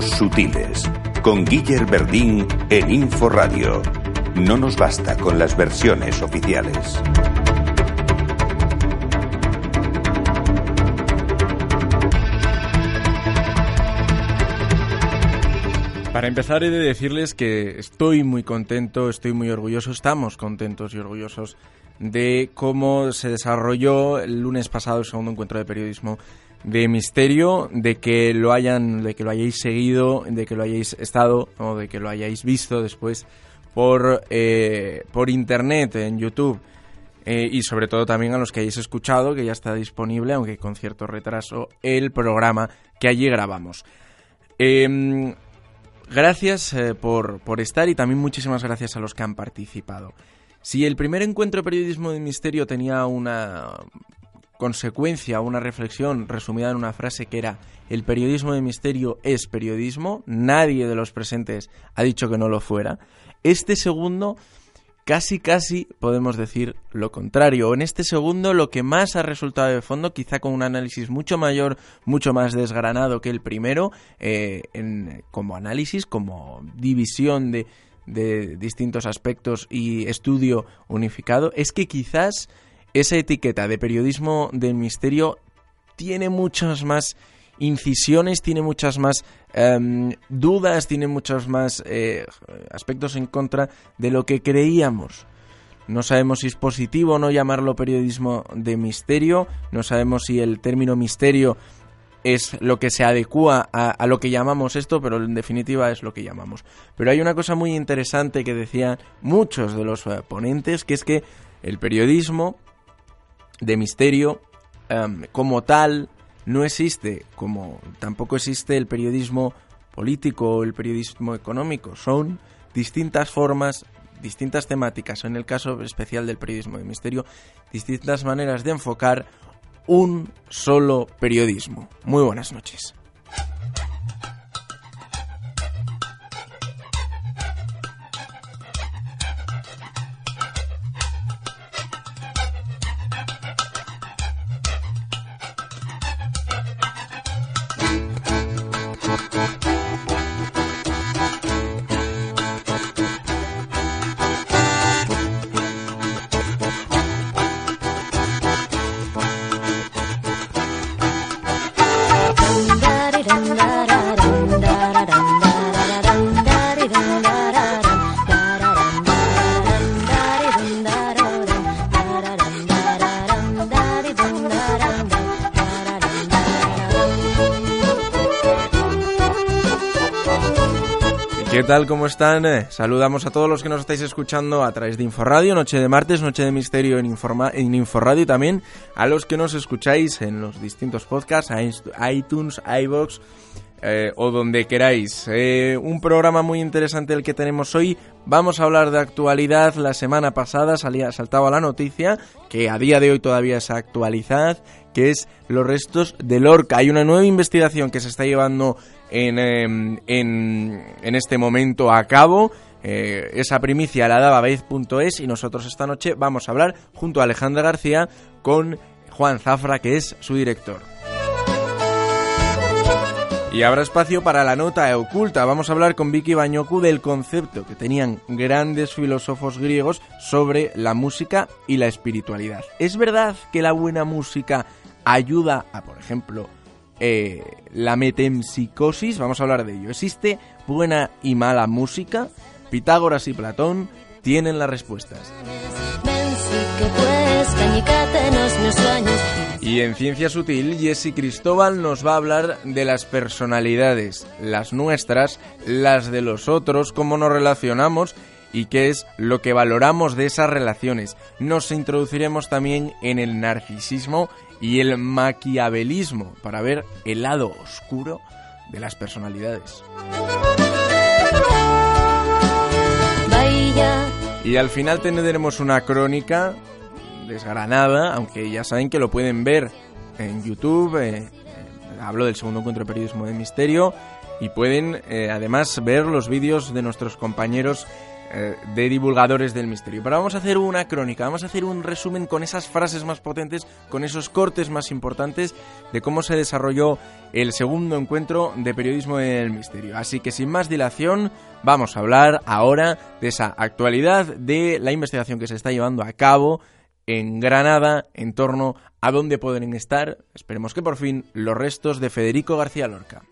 Sutiles. Con Guiller Verdín en Inforadio. No nos basta con las versiones oficiales. Para empezar he de decirles que estoy muy contento, estoy muy orgulloso, estamos contentos y orgullosos de cómo se desarrolló el lunes pasado el segundo encuentro de periodismo de misterio, de que lo hayan, de que lo hayáis seguido, de que lo hayáis estado o de que lo hayáis visto después por, eh, por internet, en YouTube. Eh, y sobre todo también a los que hayáis escuchado, que ya está disponible, aunque con cierto retraso, el programa que allí grabamos. Em, gracias eh, por, por estar y también muchísimas gracias a los que han participado. Si el primer encuentro de periodismo de misterio tenía una consecuencia, una reflexión resumida en una frase que era el periodismo de misterio es periodismo, nadie de los presentes ha dicho que no lo fuera, este segundo casi casi podemos decir lo contrario. En este segundo lo que más ha resultado de fondo, quizá con un análisis mucho mayor, mucho más desgranado que el primero, eh, en, como análisis, como división de, de distintos aspectos y estudio unificado, es que quizás esa etiqueta de periodismo del misterio tiene muchas más incisiones, tiene muchas más em, dudas, tiene muchos más eh, aspectos en contra de lo que creíamos. No sabemos si es positivo o no llamarlo periodismo de misterio, no sabemos si el término misterio es lo que se adecua a, lo que llamamos esto, pero en definitiva es lo que llamamos. Pero hay una cosa muy interesante que decían muchos de los eh, ponentes, que es que el periodismo de misterio como tal no existe, como tampoco existe el periodismo político o el periodismo económico. Son distintas formas, distintas temáticas, en el caso especial del periodismo de misterio, distintas maneras de enfocar un solo periodismo. Muy buenas noches. ¿Qué tal? ¿Cómo están? Eh, saludamos a todos los que nos estáis escuchando a través de Inforradio, Noche de Martes, Noche de Misterio en, Informa en Inforradio y también a los que nos escucháis en los distintos podcasts, iTunes, iBox eh, o donde queráis. Eh, un programa muy interesante el que tenemos hoy. Vamos a hablar de actualidad. La semana pasada salía, saltaba la noticia que a día de hoy todavía es actualidad, que es los restos de Lorca. Hay una nueva investigación que se está llevando Em, en, en, este momento a cabo. Eh, esa primicia la daba Vez.es y nosotros esta noche vamos a hablar junto a Alejandra García con Juan Zafra, que es su director. Y habrá espacio para la nota oculta. Vamos a hablar con Vicky Bañoku del concepto que tenían grandes filósofos griegos sobre la música y la espiritualidad. ¿Es verdad que la buena música ayuda a, por ejemplo, eh, la metempsicosis, vamos a hablar de ello. ¿Existe buena y mala música? Pitágoras y Platón tienen las respuestas. Y en Ciencia Sutil, Jesse Cristóbal nos va a hablar de las personalidades, las nuestras, las de los otros, cómo nos relacionamos y qué es lo que valoramos de esas relaciones. Nos introduciremos también en el narcisismo y el maquiavelismo para ver el lado oscuro de las personalidades. Y al final tendremos una crónica desgranada, aunque ya saben que lo pueden ver en YouTube. Eh, hablo del segundo encuentro de periodismo de misterio y pueden eh, además ver los vídeos de nuestros compañeros eh, de divulgadores del misterio. Pero vamos a hacer una crónica, vamos a hacer un resumen con esas frases más potentes, con esos cortes más importantes de cómo se desarrolló el segundo encuentro de periodismo del misterio. Así que sin más dilación, vamos a hablar ahora de esa actualidad de la investigación que se está llevando a cabo en Granada en torno a dónde pueden estar, esperemos que por fin, los restos de Federico García Lorca.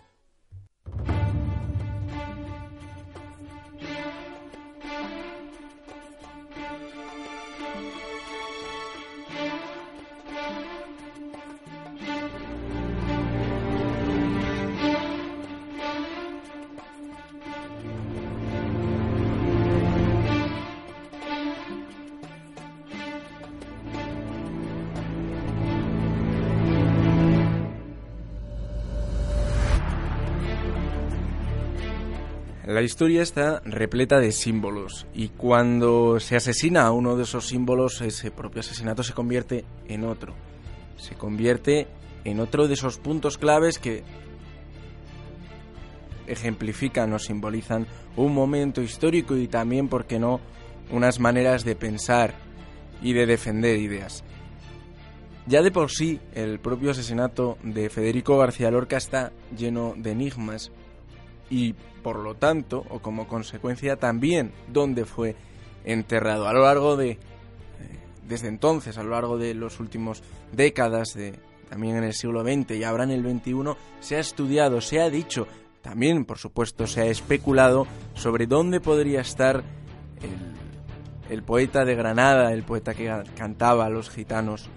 La historia está repleta de símbolos y cuando se asesina a uno de esos símbolos, ese propio asesinato se convierte en otro. Se convierte en otro de esos puntos claves que ejemplifican o simbolizan un momento histórico y también, ¿por qué no?, unas maneras de pensar y de defender ideas. Ya de por sí, el propio asesinato de Federico García Lorca está lleno de enigmas y por lo tanto, o como consecuencia también, dónde fue enterrado. A lo largo de, eh, desde entonces, a lo largo de los últimos décadas, de, también en el siglo XX y ahora en el XXI, se ha estudiado, se ha dicho, también por supuesto se ha especulado sobre dónde podría estar el, el poeta de Granada, el poeta que cantaba a los gitanos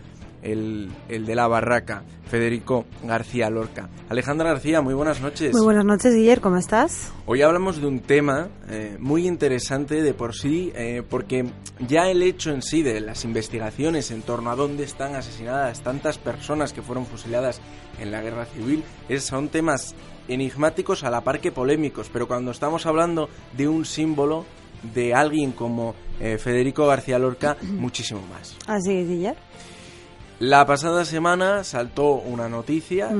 el, de la barraca, Federico García Lorca. Alejandra García, muy buenas noches. Muy buenas noches, Guillermo, ¿cómo estás? Hoy hablamos de un tema eh, muy interesante de por sí, eh, porque ya el hecho en sí de las investigaciones en torno a dónde están asesinadas tantas personas que fueron fusiladas en la guerra civil es, son temas enigmáticos a la par que polémicos, pero cuando estamos hablando de un símbolo de alguien como eh, Federico García Lorca, muchísimo más. Así es, Guillermo. La pasada semana saltó una noticia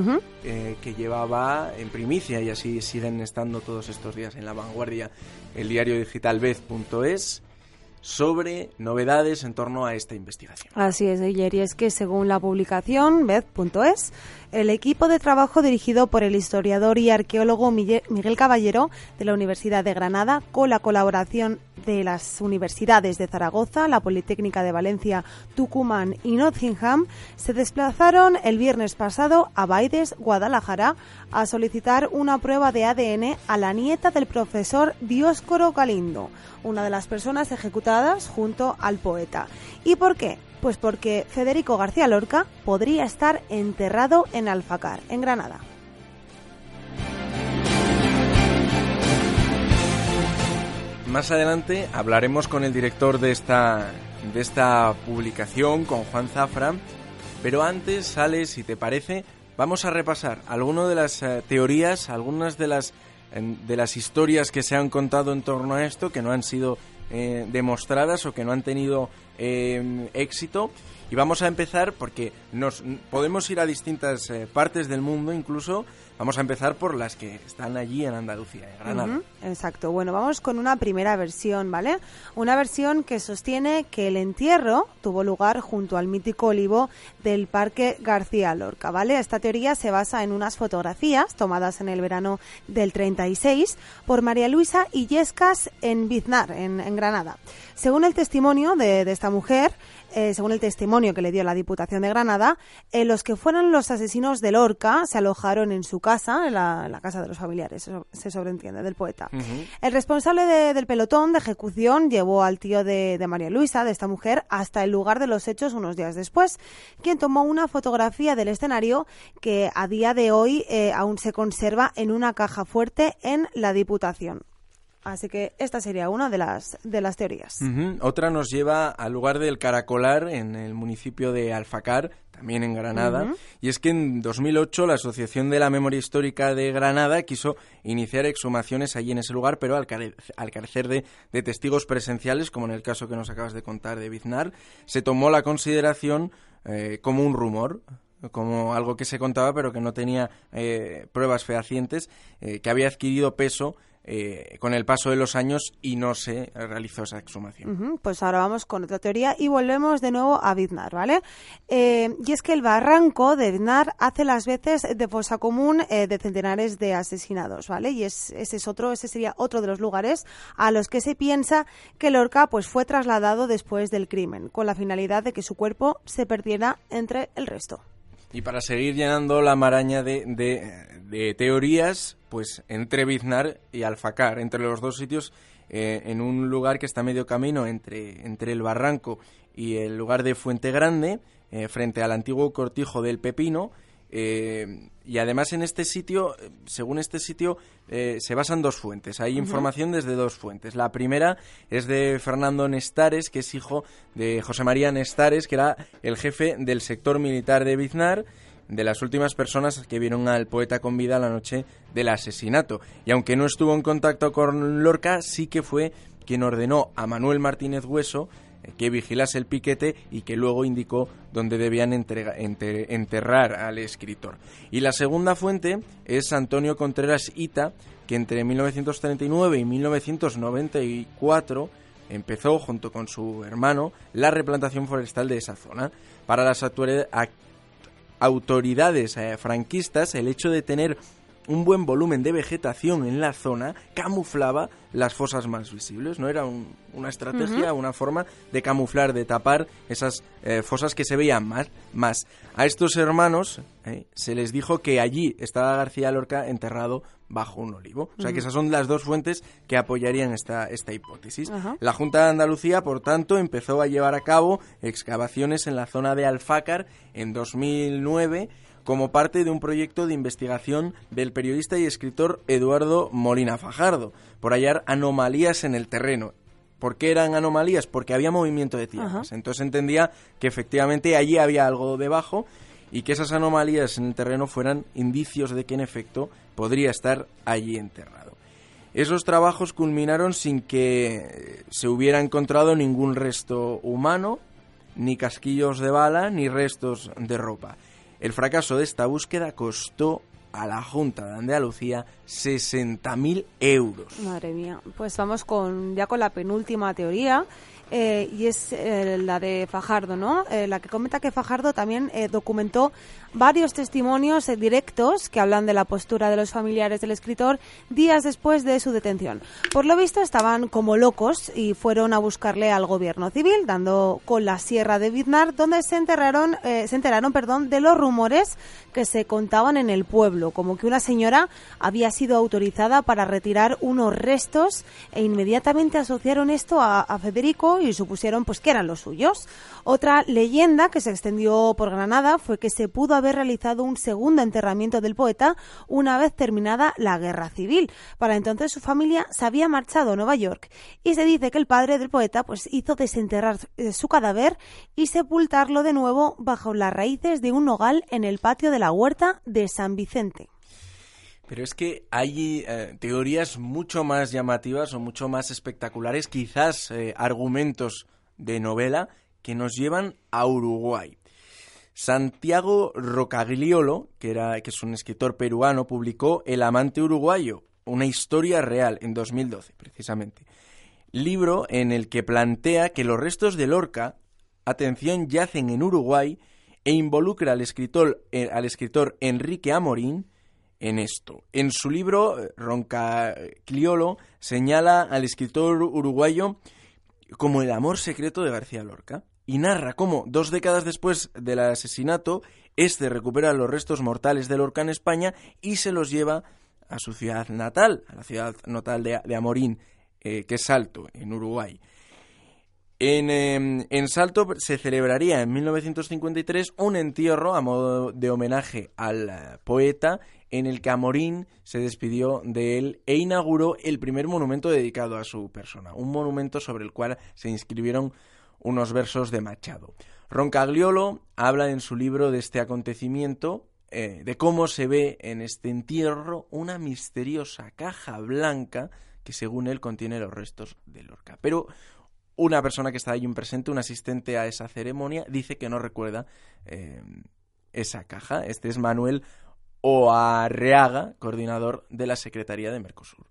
eh, que llevaba en primicia y así siguen estando todos estos días en la vanguardia el diario digital Vez.es sobre novedades en torno a esta investigación. Así es, ayer y es que según la publicación Vez.es, el equipo de trabajo dirigido por el historiador y arqueólogo Miguel Caballero de la Universidad de Granada, con la colaboración de las universidades de Zaragoza, la Politécnica de Valencia, Tucumán y Nottingham, se desplazaron el viernes pasado a Baides, Guadalajara, a solicitar una prueba de ADN a la nieta del profesor Dioscoro Galindo, una de las personas ejecutadas junto al poeta. ¿Y por qué? Pues porque Federico García Lorca podría estar enterrado en Alfacar, en Granada. Más adelante hablaremos con el director de esta, de esta publicación, con Juan Zafra, pero antes, sale, si te parece, vamos a repasar algunas de las eh, teorías, algunas de las, de las historias que se han contado en torno a esto, que no han sido eh, demostradas o que no han tenido eh, éxito. Y vamos a empezar porque nos podemos ir a distintas partes del mundo incluso. Vamos a empezar por las que están allí en Andalucía, en Granada. exacto. Bueno, vamos con una primera versión, ¿vale? Una versión que sostiene que el entierro tuvo lugar junto al mítico olivo del Parque García Lorca, ¿vale? Esta teoría se basa en unas fotografías tomadas en el verano del 36 por María Luisa Illescas en Biznar, en, Granada. Según el testimonio de, esta mujer, eh, según el testimonio que le dio la Diputación de Granada, eh, los que fueron los asesinos de Lorca se alojaron en su casa, en la, casa de los familiares, se sobreentiende, del poeta. El responsable del pelotón de ejecución llevó al tío de, María Luisa, de esta mujer, hasta el lugar de los hechos unos días después, quien tomó una fotografía del escenario que a día de hoy eh, aún se conserva en una caja fuerte en la Diputación. Así que esta sería una de las, de las teorías. Otra nos lleva al lugar del Caracolar, en el municipio de Alfacar, también en Granada. Y es que en 2008 la Asociación de la Memoria Histórica de Granada quiso iniciar exhumaciones allí en ese lugar, pero al, carecer de, testigos presenciales, como en el caso que nos acabas de contar de Biznar, se tomó la consideración eh, como un rumor como algo que se contaba pero que no tenía eh, pruebas fehacientes, eh, que había adquirido peso eh, con el paso de los años y no se realizó esa exhumación. Pues ahora vamos con otra teoría y volvemos de nuevo a Biznar, ¿vale? Eh, y es que el barranco de Biznar hace las veces de fosa común eh, de centenares de asesinados, ¿vale? Y es, ese es otro, ese sería otro de los lugares a los que se piensa que Lorca pues fue trasladado después del crimen, con la finalidad de que su cuerpo se perdiera entre el resto. Y para seguir llenando la maraña de, de, teorías, pues entre Biznar y Alfacar, entre los dos sitios, eh, en un lugar que está medio camino entre, entre el barranco y el lugar de Fuente Grande, eh, frente al antiguo cortijo del Pepino, eh, y además en este sitio, según este sitio, se basan dos fuentes. Hay información desde dos fuentes. La primera es de Fernando Nestares, que es hijo de José María Nestares, que era el jefe del sector militar de Biznar, de las últimas personas que vieron al poeta con vida la noche del asesinato. Y aunque no estuvo en contacto con Lorca, sí que fue quien ordenó a Manuel Martínez Hueso que vigilase el piquete y que luego indicó dónde debían enterrar al escritor. Y la segunda fuente es Antonio Contreras Ita, que entre 1939 y 1994 empezó, junto con su hermano, la replantación forestal de esa zona. Para las autoridades eh, franquistas, el hecho de tener un buen volumen de vegetación en la zona camuflaba las fosas más visibles, ¿no? Era una estrategia, una forma de camuflar, de tapar esas eh, fosas que se veían más. más. A estos hermanos eh, se les dijo que allí estaba García Lorca enterrado bajo un olivo. O sea que esas son las dos fuentes que apoyarían esta, esta hipótesis. La Junta de Andalucía, por tanto, empezó a llevar a cabo excavaciones en la zona de Alfácar en 2009 como parte de un proyecto de investigación del periodista y escritor Eduardo Molina Fajardo, por hallar anomalías en el terreno. ¿Por qué eran anomalías? Porque había movimiento de tierras. Entonces entendía que efectivamente allí había algo debajo y que esas anomalías en el terreno fueran indicios de que en efecto podría estar allí enterrado. Esos trabajos culminaron sin que se hubiera encontrado ningún resto humano, ni casquillos de bala, ni restos de ropa. El fracaso de esta búsqueda costó a la Junta de Andalucía 60.000 euros. Madre mía. Pues vamos con ya con la penúltima teoría eh, y es eh, la de Fajardo, ¿no? Eh, la que comenta que Fajardo también documentó varios testimonios directos que hablan de la postura de los familiares del escritor días después de su detención. Por lo visto estaban como locos y fueron a buscarle al gobierno civil, dando con la sierra de Biznar, donde se enterraron, se enteraron, perdón, de los rumores que se contaban en el pueblo, como que una señora había sido autorizada para retirar unos restos e inmediatamente asociaron esto a, a Federico y supusieron pues que eran los suyos. Otra leyenda que se extendió por Granada fue que se pudo haber realizado un segundo enterramiento del poeta una vez terminada la guerra civil. Para entonces su familia se había marchado a Nueva York y se dice que el padre del poeta pues hizo desenterrar eh, su cadáver y sepultarlo de nuevo bajo las raíces de un nogal en el patio de la huerta de San Vicente. Pero es que hay eh, teorías mucho más llamativas o mucho más espectaculares, quizás eh, argumentos de novela, que nos llevan a Uruguay. Santiago Rocagliolo, que, era, que es un escritor peruano, publicó El amante uruguayo, una historia real, en 2012, precisamente. Libro en el que plantea que los restos de Lorca, atención, yacen en Uruguay e involucra al escritor, eh, al escritor Enrique Amorín, en esto. En su libro, Ronca Cliolo señala al escritor uruguayo como el amor secreto de García Lorca y narra cómo, dos décadas después del asesinato, este recupera los restos mortales de Lorca en España y se los lleva a su ciudad natal, a la ciudad natal de, Amorín, eh, que es Salto, en Uruguay. En, em, en, Salto se celebraría en 1953 un entierro a modo de homenaje al eh, poeta en el que Amorín se despidió de él e inauguró el primer monumento dedicado a su persona, un monumento sobre el cual se inscribieron unos versos de Machado. Roncagliolo habla en su libro de este acontecimiento, eh, de cómo se ve en este entierro una misteriosa caja blanca que según él contiene los restos de Lorca. Pero una persona que está allí presente, un asistente a esa ceremonia, dice que no recuerda eh, esa caja. Este es Manuel o a Reaga, coordinador de la Secretaría de Mercosur.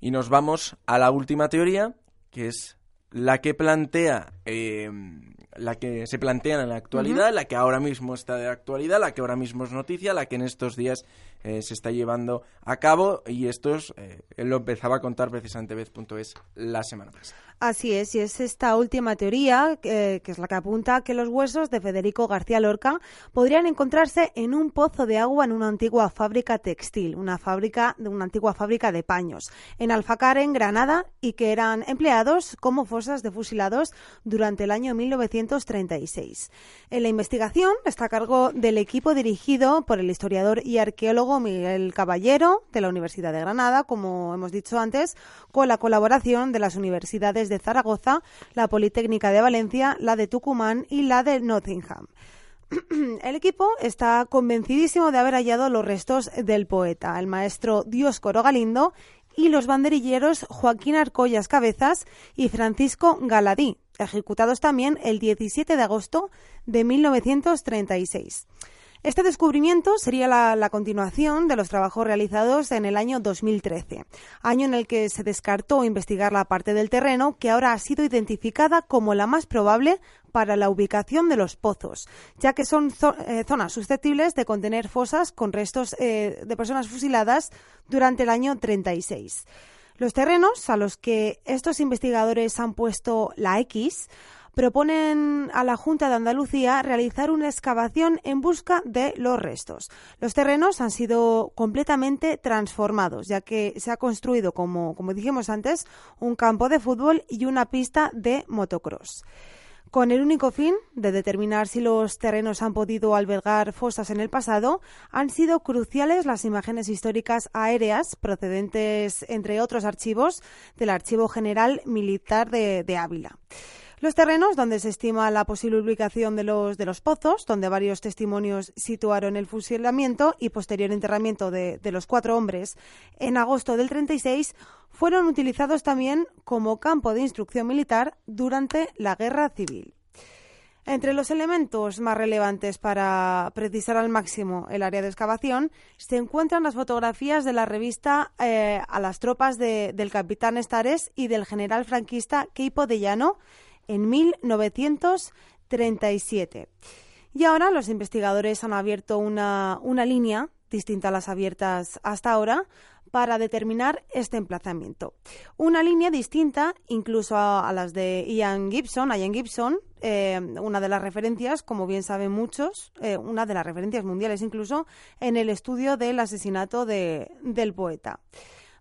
Y nos vamos a la última teoría, que es la que plantea eh, la que se plantea en la actualidad, la que ahora mismo está de actualidad, la que ahora mismo es noticia, la que en estos días eh, se está llevando a cabo y esto eh, lo empezaba a contar precisamente Vez.es la semana pasada. Así es, y es esta última teoría, eh, que es la que apunta que los huesos de Federico García Lorca podrían encontrarse en un pozo de agua en una antigua fábrica textil, una fábrica de una antigua fábrica de paños, en Alfacar, en Granada, y que eran empleados como fosas de fusilados durante el año 1936. En la investigación está a cargo del equipo dirigido por el historiador y arqueólogo Miguel Caballero de la Universidad de Granada, como hemos dicho antes, con la colaboración de las universidades de Zaragoza, la Politécnica de Valencia, la de Tucumán y la de Nottingham. El equipo está convencidísimo de haber hallado los restos del poeta, el maestro Dioscoro Galindo y los banderilleros Joaquín Arcollas Cabezas y Francisco Galadí, ejecutados también el 17 de agosto de 1936. Este descubrimiento sería la, continuación de los trabajos realizados en el año 2013, año en el que se descartó investigar la parte del terreno que ahora ha sido identificada como la más probable para la ubicación de los pozos, ya que son eh, zonas susceptibles de contener fosas con restos eh, de personas fusiladas durante el año 36. Los terrenos a los que estos investigadores han puesto la X proponen a la Junta de Andalucía realizar una excavación en busca de los restos. Los terrenos han sido completamente transformados, ya que se ha construido, como, como dijimos antes, un campo de fútbol y una pista de motocross con el único fin de determinar si los terrenos han podido albergar fosas en el pasado, han sido cruciales las imágenes históricas aéreas procedentes, entre otros archivos, del Archivo General Militar de, de Ávila. Los terrenos donde se estima la posible ubicación de los, de los pozos, donde varios testimonios situaron el fusilamiento y posterior enterramiento de, de los cuatro hombres en agosto del 36, fueron utilizados también como campo de instrucción militar durante la Guerra Civil. Entre los elementos más relevantes para precisar al máximo el área de excavación se encuentran las fotografías de la revista eh, a las tropas del capitán Estares y del general franquista Queipo de Llano, en 1937. Y ahora los investigadores han abierto una, una línea distinta a las abiertas hasta ahora para determinar este emplazamiento. Una línea distinta incluso a, las de Ian Gibson, Ian Gibson, eh, una de las referencias, como bien saben muchos, eh, una de las referencias mundiales incluso, en el estudio del asesinato de, del poeta.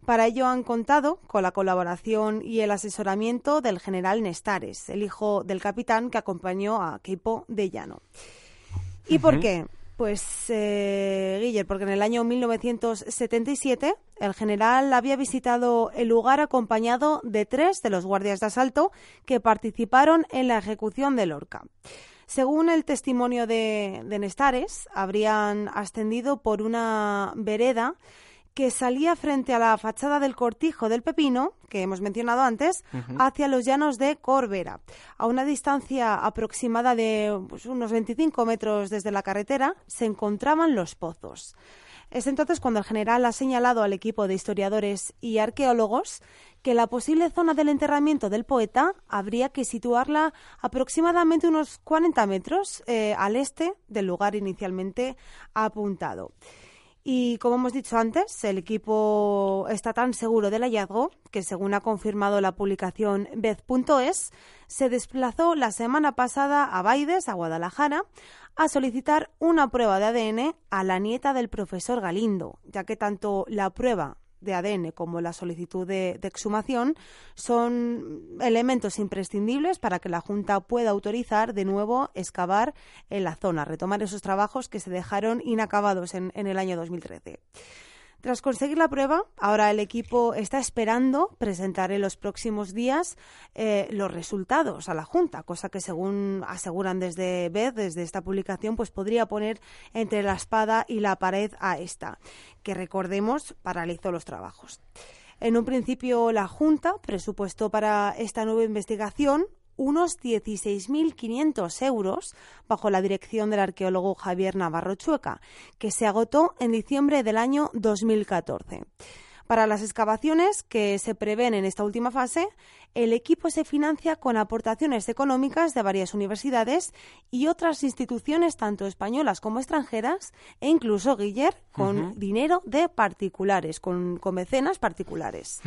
Para ello han contado con la colaboración y el asesoramiento del general Nestares, el hijo del capitán que acompañó a Keipo de Llano. ¿Y por qué? Pues, eh, Guiller, porque en el año 1977 el general había visitado el lugar acompañado de tres de los guardias de asalto que participaron en la ejecución de Lorca. Según el testimonio de, de Nestares, habrían ascendido por una vereda que salía frente a la fachada del cortijo del Pepino, que hemos mencionado antes, hacia los llanos de Corbera. A una distancia aproximada de pues, unos 25 metros desde la carretera se encontraban los pozos. Es entonces cuando el general ha señalado al equipo de historiadores y arqueólogos que la posible zona del enterramiento del poeta habría que situarla aproximadamente unos 40 metros eh, al este del lugar inicialmente apuntado. Y como hemos dicho antes, el equipo está tan seguro del hallazgo que, según ha confirmado la publicación Bez.es, se desplazó la semana pasada a Baides, a Guadalajara, a solicitar una prueba de ADN a la nieta del profesor Galindo, ya que tanto la prueba de ADN como la solicitud de, exhumación son elementos imprescindibles para que la Junta pueda autorizar de nuevo excavar en la zona, retomar esos trabajos que se dejaron inacabados en, en el año 2013. Tras conseguir la prueba, ahora el equipo está esperando presentar en los próximos días eh, los resultados a la Junta, cosa que según aseguran desde BED, desde esta publicación, pues podría poner entre la espada y la pared a esta, que recordemos paralizó los trabajos. En un principio, la Junta presupuestó para esta nueva investigación unos 16.500 euros bajo la dirección del arqueólogo Javier Navarro Chueca, que se agotó en diciembre del año 2014. Para las excavaciones que se prevén en esta última fase, el equipo se financia con aportaciones económicas de varias universidades y otras instituciones, tanto españolas como extranjeras, e incluso, Guiller, con dinero de particulares, con, mecenas particulares.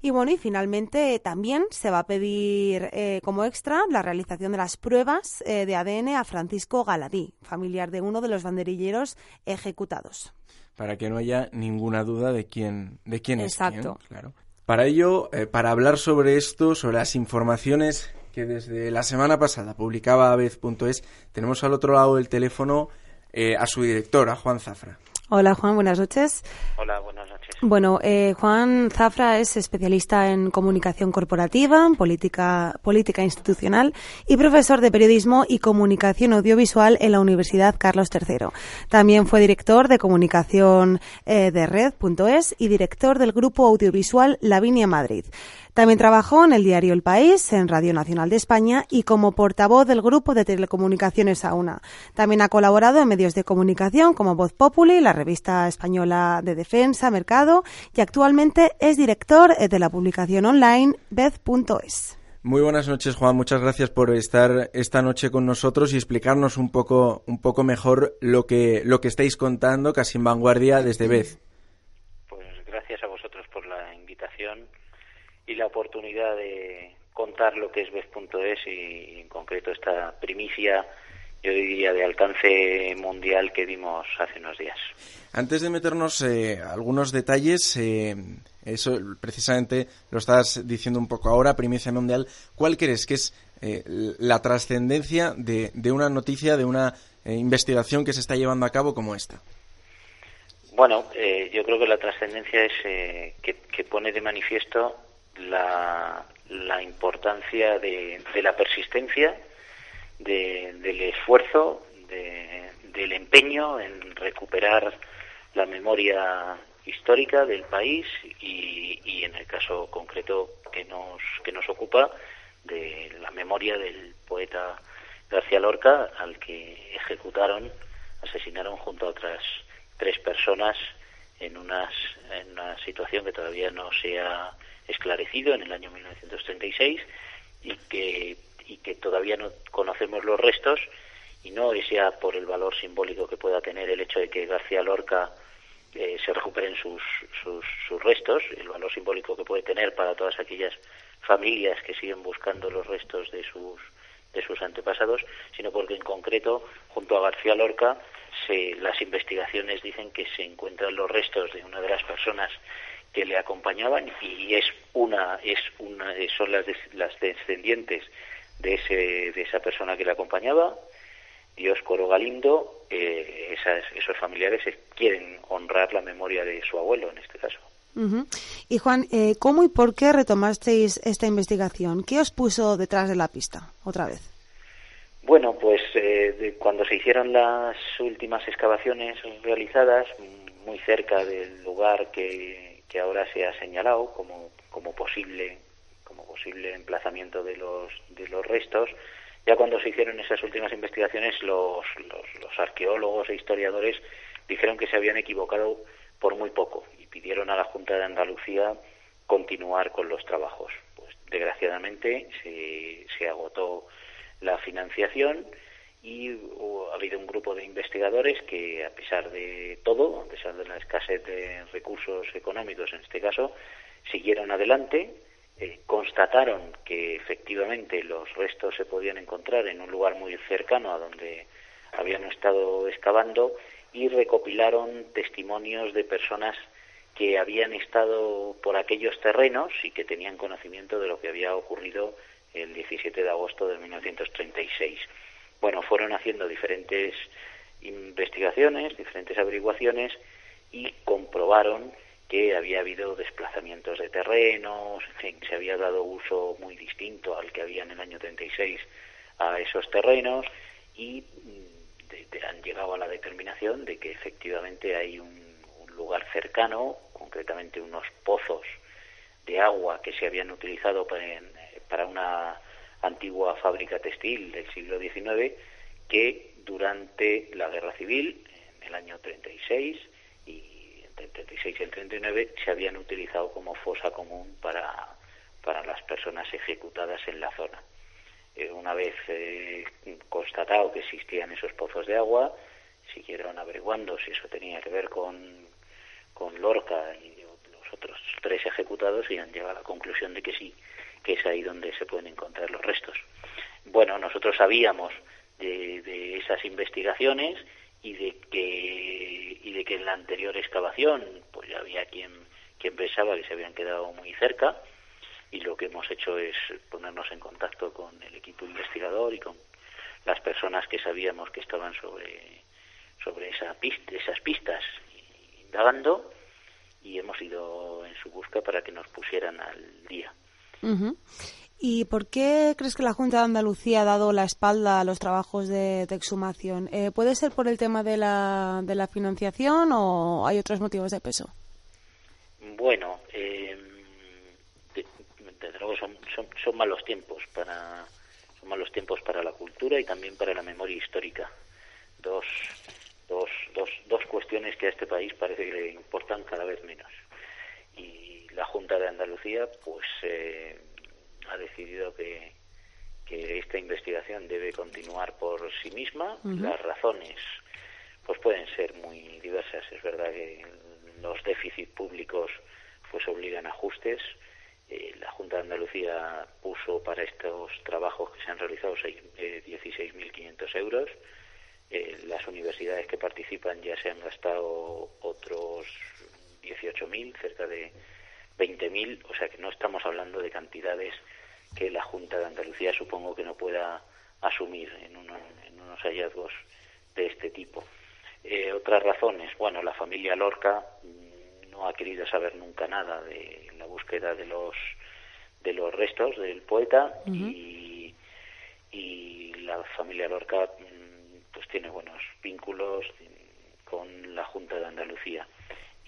Y bueno, y finalmente también se va a pedir eh, como extra la realización de las pruebas eh, de ADN a Francisco Galadí, familiar de uno de los banderilleros ejecutados. Para que no haya ninguna duda de quién, de quién es quién, claro. Para ello, eh, para hablar sobre esto, sobre las informaciones que desde la semana pasada publicaba Aves.es, tenemos al otro lado del teléfono eh, a su director, a Juan Zafra. Hola Juan, buenas noches. Hola, buenas noches. Bueno, eh, Juan Zafra es especialista en comunicación corporativa, política, política institucional y profesor de periodismo y comunicación audiovisual en la Universidad Carlos III. También fue director de comunicación eh, de Red.es y director del grupo audiovisual Lavinia Madrid. También trabajó en el diario El País, en Radio Nacional de España y como portavoz del grupo de telecomunicaciones AUNA. También ha colaborado en medios de comunicación como Voz Populi, la revista española de defensa, Mercado y actualmente es director de la publicación online Beth.es. Muy buenas noches, Juan. Muchas gracias por estar esta noche con nosotros y explicarnos un poco, un poco mejor lo que, lo que estáis contando, casi en vanguardia, desde Beth. Pues gracias a vosotros por la invitación y la oportunidad de contar lo que es Beth.es y en concreto esta primicia, yo diría, de alcance mundial que dimos hace unos días. Antes de meternos eh, algunos detalles, eh, eso precisamente lo estás diciendo un poco ahora, primicia mundial, ¿cuál crees que es eh, la trascendencia de, una noticia, de una eh, investigación que se está llevando a cabo como esta? Bueno, yo creo que la trascendencia es que, que, pone de manifiesto la, la importancia de, la persistencia, del esfuerzo, del empeño en recuperar la memoria histórica del país y, y, en el caso concreto que nos, que nos ocupa de la memoria del poeta García Lorca al que ejecutaron, asesinaron junto a otras tres personas en, unas, en una situación que todavía no se ha esclarecido en el año 1936 y que, y que todavía no conocemos los restos y no es ya por el valor simbólico que pueda tener el hecho de que García Lorca eh, se recuperen sus, sus, sus, restos, el valor simbólico que puede tener para todas aquellas familias que siguen buscando los restos de sus de sus antepasados, sino porque en concreto, junto a García Lorca, se, las investigaciones dicen que se encuentran los restos de una de las personas que le acompañaban y es una es una son las, las descendientes de ese de esa persona que le acompañaba Dioscoro Galindo eh, esas, esos familiares quieren honrar la memoria de su abuelo en este caso. Y Juan eh, cómo y por qué retomasteis esta investigación qué os puso detrás de la pista otra vez bueno pues eh, cuando se hicieron las últimas excavaciones realizadas muy cerca del lugar que que ahora se ha señalado como, como posible como posible emplazamiento de los de los restos. Ya cuando se hicieron esas últimas investigaciones los, los, arqueólogos e historiadores dijeron que se habían equivocado por muy poco y pidieron a la Junta de Andalucía continuar con los trabajos. Pues desgraciadamente se, se agotó la financiación y ha habido un grupo de investigadores que, a pesar de todo, a pesar de la escasez de recursos económicos en este caso, siguieron adelante, eh, constataron que efectivamente los restos se podían encontrar en un lugar muy cercano a donde habían estado excavando y recopilaron testimonios de personas que habían estado por aquellos terrenos y que tenían conocimiento de lo que había ocurrido el 17 de agosto de 1936 bueno, fueron haciendo diferentes investigaciones, diferentes averiguaciones y comprobaron que había habido desplazamientos de terrenos, en fin, se había dado uso muy distinto al que había en el año 36 a esos terrenos y mm, han llegado a la determinación de que efectivamente hay un, lugar cercano, concretamente unos pozos de agua que se habían utilizado para una antigua fábrica textil del siglo XIX que durante la guerra civil, en el año 36 y del 36 y el 39 se habían utilizado como fosa común para, para las personas ejecutadas en la zona. Eh, una vez eh, constatado que existían esos pozos de agua, siguieron averiguando si eso tenía que ver con, con Lorca y los otros tres ejecutados y han llegado a la conclusión de que sí, que es ahí donde se pueden encontrar los restos. Bueno, nosotros sabíamos de, de esas investigaciones y de que y de que en la anterior excavación pues ya había quien quien pensaba que se habían quedado muy cerca y lo que hemos hecho es ponernos en contacto con el equipo investigador y con las personas que sabíamos que estaban sobre sobre esa pista, esas pistas indagando y hemos ido en su busca para que nos pusieran al día. ¿Y por qué crees que la Junta de Andalucía ha dado la espalda a los trabajos de, exhumación? Eh, ¿Puede ser por el tema de la, de la financiación o hay otros motivos de peso? Bueno, eh, desde luego son, son, malos tiempos para son malos tiempos para la cultura y también para la memoria histórica. Dos, dos, dos, dos cuestiones que a este país parece que le importan cada vez menos. Y la Junta de Andalucía, pues eh, ha decidido que, que esta investigación debe continuar por sí misma. Las razones pues pueden ser muy diversas. Es verdad que los déficits públicos pues obligan a ajustes. Eh, la Junta de Andalucía puso para estos trabajos que se han realizado eh, 16.500 euros. Eh, las universidades que participan ya se han gastado otros 18.000, cerca de 20.000, o sea que no estamos hablando de cantidades que la Junta de Andalucía supongo que no pueda asumir en, unos hallazgos de este tipo. Eh, otras razones, bueno, la familia Lorca mm, no ha querido saber nunca nada de la búsqueda de los de los restos del poeta y, y la familia Lorca mm, pues tiene buenos vínculos con la Junta de Andalucía.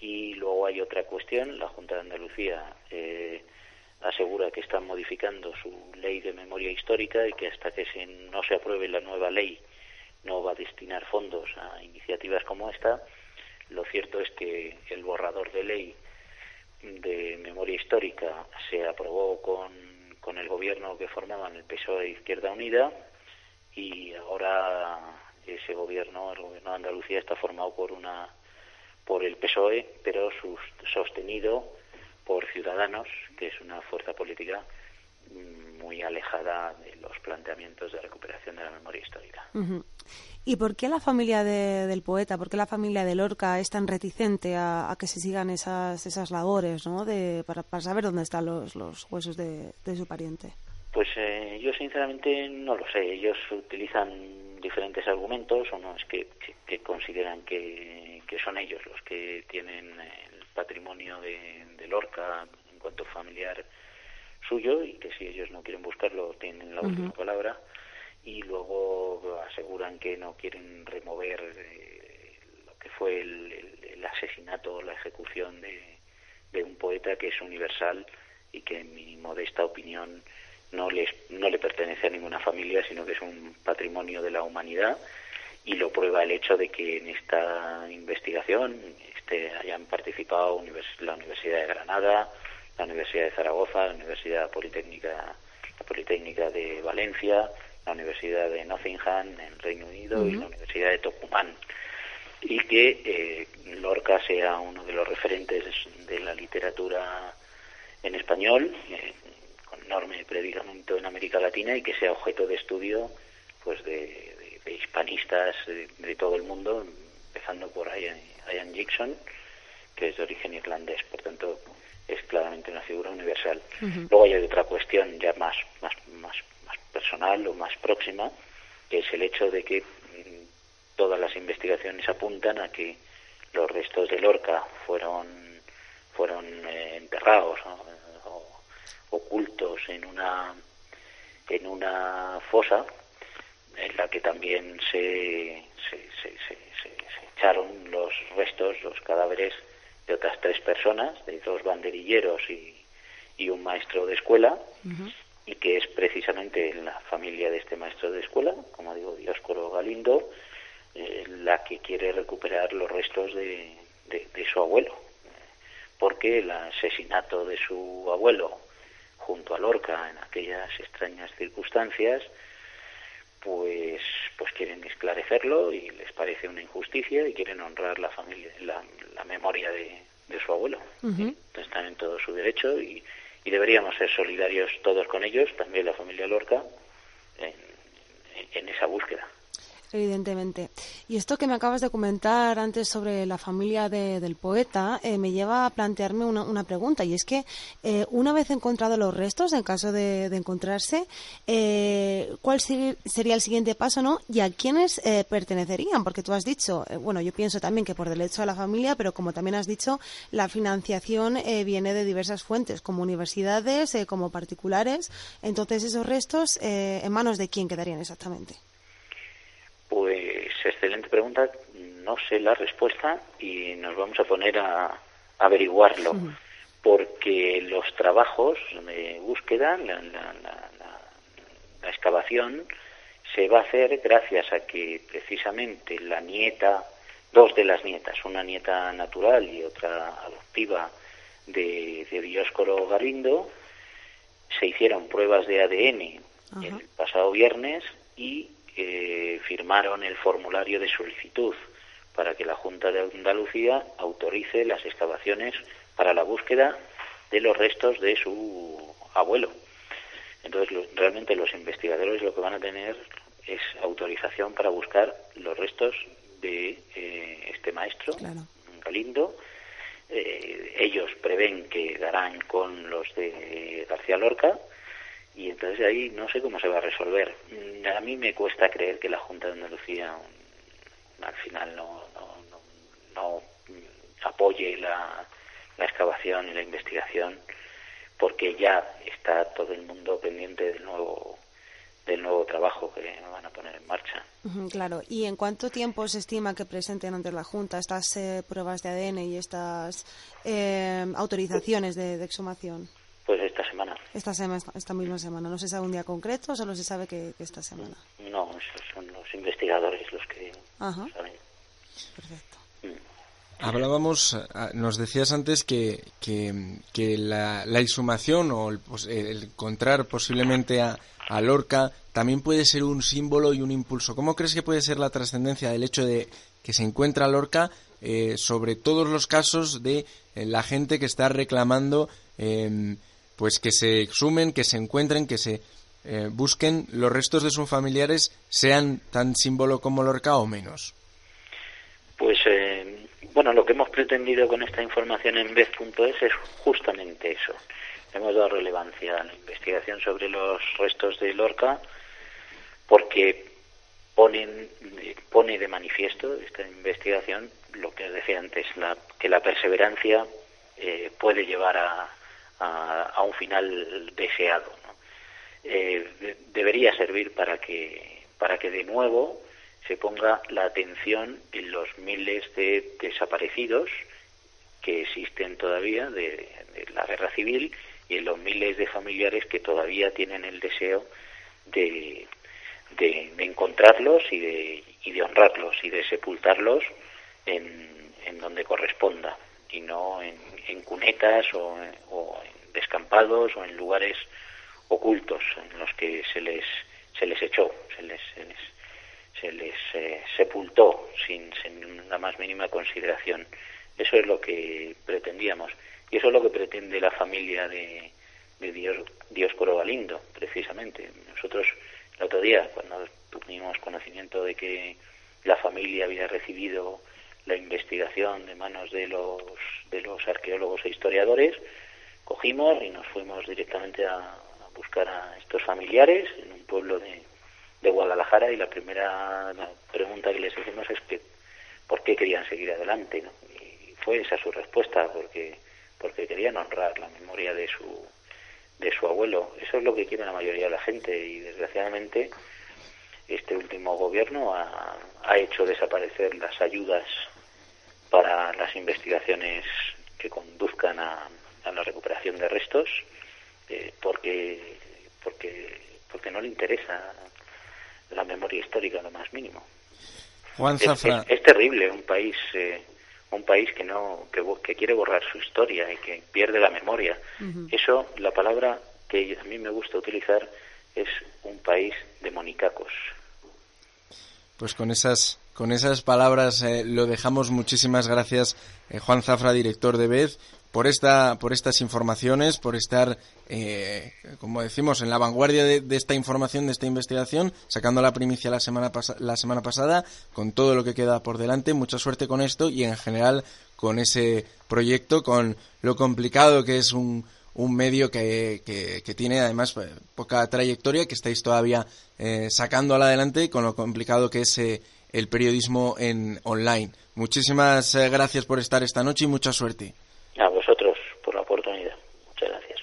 Y luego hay otra cuestión, la Junta de Andalucía eh, asegura que están modificando su ley de memoria histórica y que hasta que se, no se apruebe la nueva ley no va a destinar fondos a iniciativas como esta. Lo cierto es que el borrador de ley de memoria histórica se aprobó con, con el gobierno que formaban el PSOE e Izquierda Unida y ahora ese gobierno, el gobierno de Andalucía, está formado por una por el PSOE, pero sostenido por Ciudadanos, que es una fuerza política mm, muy alejada de los planteamientos de recuperación de la memoria histórica. ¿Y por qué la familia del poeta, por qué la familia de Lorca es tan reticente a, que se sigan esas, esas labores ¿no? de, para, saber dónde están los, los huesos de, su pariente? Pues eh, yo sinceramente no lo sé. Ellos utilizan diferentes argumentos. Uno es que, que, consideran que, que, son ellos los que tienen el patrimonio de, de Lorca en cuanto familiar suyo y que si ellos no quieren buscarlo tienen la última palabra. Y luego aseguran que no quieren remover eh, lo que fue el, el, asesinato o la ejecución de, de, un poeta que es universal y que en mi modesta opinión no les no le pertenece a ninguna familia sino que es un patrimonio de la humanidad y lo prueba el hecho de que en esta investigación este, hayan participado la Universidad de Granada, la Universidad de Zaragoza, la Universidad Politécnica, la Politécnica de Valencia, la Universidad de Nottingham en Reino Unido y la Universidad de Tucumán. Y que eh, Lorca sea uno de los referentes de la literatura en español eh, con enorme predicamento en América Latina y que sea objeto de estudio pues de, hispanistas de, todo el mundo empezando por Ian, Ian Jackson que es de origen irlandés por tanto es claramente una figura universal. Luego hay otra cuestión ya más más más personal o más próxima, que es el hecho de que mm, todas las investigaciones apuntan a que los restos de Lorca fueron fueron eh, enterrados o, ocultos en una en una fosa en la que también se, se, se, echaron los restos, los cadáveres de otras tres personas, de dos banderilleros y, y un maestro de escuela, y que es precisamente la familia de este maestro de escuela, como digo, Dioscoro Galindo, eh, la que quiere recuperar los restos de, de, su abuelo, porque el asesinato de su abuelo junto a Lorca en aquellas extrañas circunstancias, pues, pues quieren esclarecerlo y les parece una injusticia y quieren honrar la familia, la, memoria de, su abuelo. están en todo su derecho y, y, deberíamos ser solidarios todos con ellos, también la familia Lorca, en esa búsqueda. Evidentemente. Y esto que me acabas de comentar antes sobre la familia del poeta eh, me lleva a plantearme una, pregunta y es que eh, una vez encontrados los restos, en caso de, encontrarse, eh, ¿cuál sería el siguiente paso, no? Y a quiénes pertenecerían, porque tú has dicho, bueno, yo pienso también que por derecho a la familia, pero como también has dicho, la financiación viene de diversas fuentes, como universidades, como particulares. Entonces, esos restos, ¿en manos de quién quedarían exactamente? Pues excelente pregunta. No sé la respuesta y nos vamos a poner a, averiguarlo. Porque los trabajos de búsqueda, la, excavación, se va a hacer gracias a que precisamente la nieta, dos de las nietas, una nieta natural y otra adoptiva de, de Dioscoro Galindo, se hicieron pruebas de ADN el pasado viernes y firmaron el formulario de solicitud para que la Junta de Andalucía autorice las excavaciones para la búsqueda de los restos de su abuelo. Entonces, realmente los investigadores lo que van a tener es autorización para buscar los restos de eh, este maestro, Galindo. Eh, ellos prevén que darán con los de García Lorca y entonces ahí no sé cómo se va a resolver. Mm, a mí me cuesta creer que la Junta de Andalucía mm, al final no, no, no, mm, apoye la, la excavación y la investigación porque ya está todo el mundo pendiente del nuevo del nuevo trabajo que van a poner en marcha. claro. ¿Y en cuánto tiempo se estima que presenten ante la Junta estas eh, pruebas de ADN y estas eh, autorizaciones de exhumación? Pues esta semana. Esta, semana, esta misma semana. ¿No se sabe un día concreto o solo se sabe que, esta semana? No, esos son los investigadores los que saben. Perfecto. Mm. Hablábamos, ah, nos decías antes que, que, la, la, exhumación o el, pues, encontrar posiblemente a, a, Lorca también puede ser un símbolo y un impulso. ¿Cómo crees que puede ser la trascendencia del hecho de que se encuentra Lorca eh, sobre todos los casos de eh, la gente que está reclamando eh, pues que se exhumen, que se encuentren, que se eh, busquen los restos de sus familiares, sean tan símbolo como Lorca o menos. Pues eh, bueno, lo que hemos pretendido con esta información en vez.es es justamente eso. Hemos dado relevancia a la investigación sobre los restos de Lorca porque ponen, pone de manifiesto esta investigación lo que decía antes, la, que la perseverancia eh, puede llevar a, a, un final deseado. Eh, debería servir para que, para que de nuevo se ponga la atención en los miles de desaparecidos que existen todavía de, la guerra civil y en los miles de familiares que todavía tienen el deseo de, de, encontrarlos y de, y de honrarlos y de sepultarlos en, en donde corresponda y no en, cunetas o, o, descampados o en lugares ocultos en los que se les se les echó, se les se les, eh, sepultó sin, sin la más mínima consideración. Eso es lo que pretendíamos y eso es lo que pretende la familia de, de Dios, Dios Galindo, precisamente. Nosotros el otro día, cuando tuvimos conocimiento de que la familia había recibido la investigación de manos de los, de los arqueólogos e historiadores, cogimos y nos fuimos directamente a, buscar a estos familiares en un pueblo de, de Guadalajara y la primera pregunta que les hicimos es que por qué querían seguir adelante y fue esa su respuesta porque porque querían honrar la memoria de su de su abuelo. Eso es lo que quiere la mayoría de la gente y desgraciadamente este último gobierno ha, ha hecho desaparecer las ayudas para las investigaciones que conduzcan a, la recuperación de restos eh, porque porque porque no le interesa la memoria histórica lo más mínimo Juan es, terrible un país eh, un país que no que, que quiere borrar su historia y que pierde la memoria. Eso, la palabra que a mí me gusta utilizar es un país de monicacos. Pues con esas con esas palabras eh, lo dejamos. Muchísimas gracias, eh, Juan Zafra, director de BED, por esta por estas informaciones, por estar, eh, como decimos, en la vanguardia de, esta información, de esta investigación, sacando la primicia la semana la semana pasada, con todo lo que queda por delante. Mucha suerte con esto y en general con ese proyecto, con lo complicado que es un un medio que, que, tiene además eh, poca trayectoria, que estáis todavía eh, sacándola adelante con lo complicado que es eh, el periodismo en online. Muchísimas eh, gracias por estar esta noche y mucha suerte. A vosotros por la oportunidad. Muchas gracias.